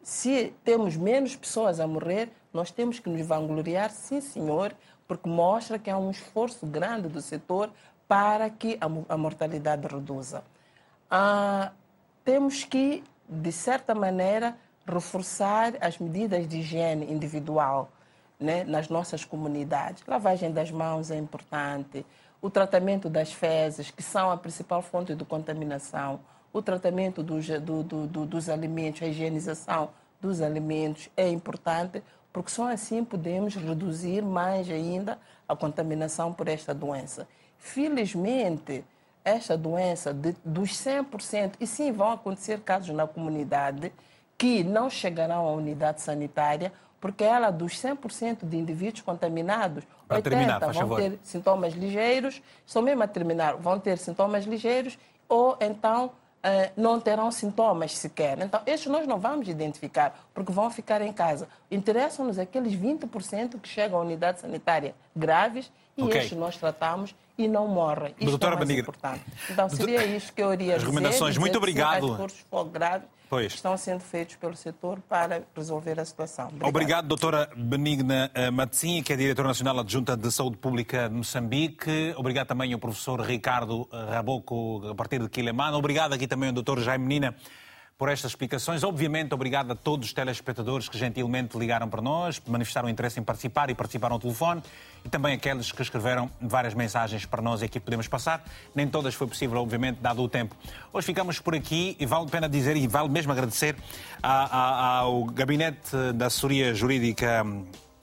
se temos menos pessoas a morrer, nós temos que nos vangloriar, sim, senhor, porque mostra que há um esforço grande do setor para que a, a mortalidade reduza. Ah, temos que, de certa maneira, reforçar as medidas de higiene individual né, nas nossas comunidades. Lavagem das mãos é importante, o tratamento das fezes, que são a principal fonte de contaminação, o tratamento dos, do, do, do, dos alimentos, a higienização dos alimentos é importante, porque só assim podemos reduzir mais ainda a contaminação por esta doença. Felizmente, esta doença, de, dos 100%, e sim vão acontecer casos na comunidade que não chegarão à unidade sanitária, porque ela, dos 100% de indivíduos contaminados, Para 80 terminar, vão favor. ter sintomas ligeiros, estão mesmo a terminar, vão ter sintomas ligeiros ou então eh, não terão sintomas sequer. Então, estes nós não vamos identificar, porque vão ficar em casa. Interessam-nos aqueles 20% que chegam à unidade sanitária graves e okay. estes nós tratamos e não morrem. Isto Doutora é mais Benigna. importante. Então, seria isto que eu iria As recomendações. Dizer, Muito obrigado. Recursos fogo grave pois. estão sendo feitos pelo setor para resolver a situação. Obrigado, Obrigado doutora Benigna eh, Matzinha, que é diretora nacional adjunta de Saúde Pública de Moçambique. Obrigado também ao professor Ricardo Raboco, a partir de Quilemano. Obrigado aqui também ao doutor Jaime Menina por estas explicações. Obviamente, obrigado a todos os telespectadores que gentilmente ligaram para nós, manifestaram interesse em participar e participaram ao telefone, e também aqueles que escreveram várias mensagens para nós e aqui podemos passar. Nem todas foi possível, obviamente, dado o tempo. Hoje ficamos por aqui e vale a pena dizer e vale mesmo agradecer ao Gabinete da Assessoria Jurídica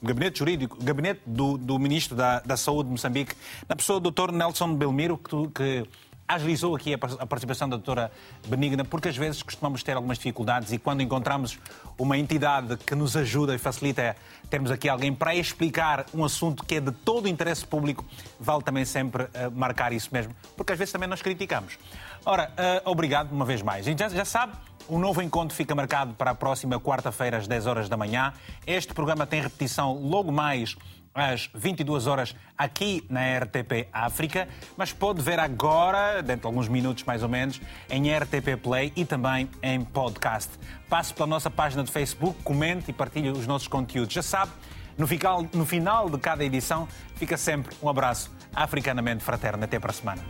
gabinete jurídico, gabinete do, do Ministro da, da, Saúde de Moçambique, na pessoa do Dr. Nelson Belmiro, que, que agilizou aqui a participação da doutora Benigna, porque às vezes costumamos ter algumas dificuldades e quando encontramos uma entidade que nos ajuda e facilita termos aqui alguém para explicar um assunto que é de todo interesse público, vale também sempre uh, marcar isso mesmo, porque às vezes também nós criticamos. Ora, uh, obrigado uma vez mais. Gente já, sabe, o novo encontro fica marcado para a próxima quarta-feira, às 10 horas da manhã. Este programa tem repetição logo mais às 22 horas aqui na RTP África, mas pode ver agora, dentro de alguns minutos mais ou menos, em RTP Play e também em podcast. Passe pela nossa página de Facebook, comente e partilhe os nossos conteúdos. Já sabe, no final, no final de cada edição fica sempre um abraço africanamente fraterno. Até para a semana.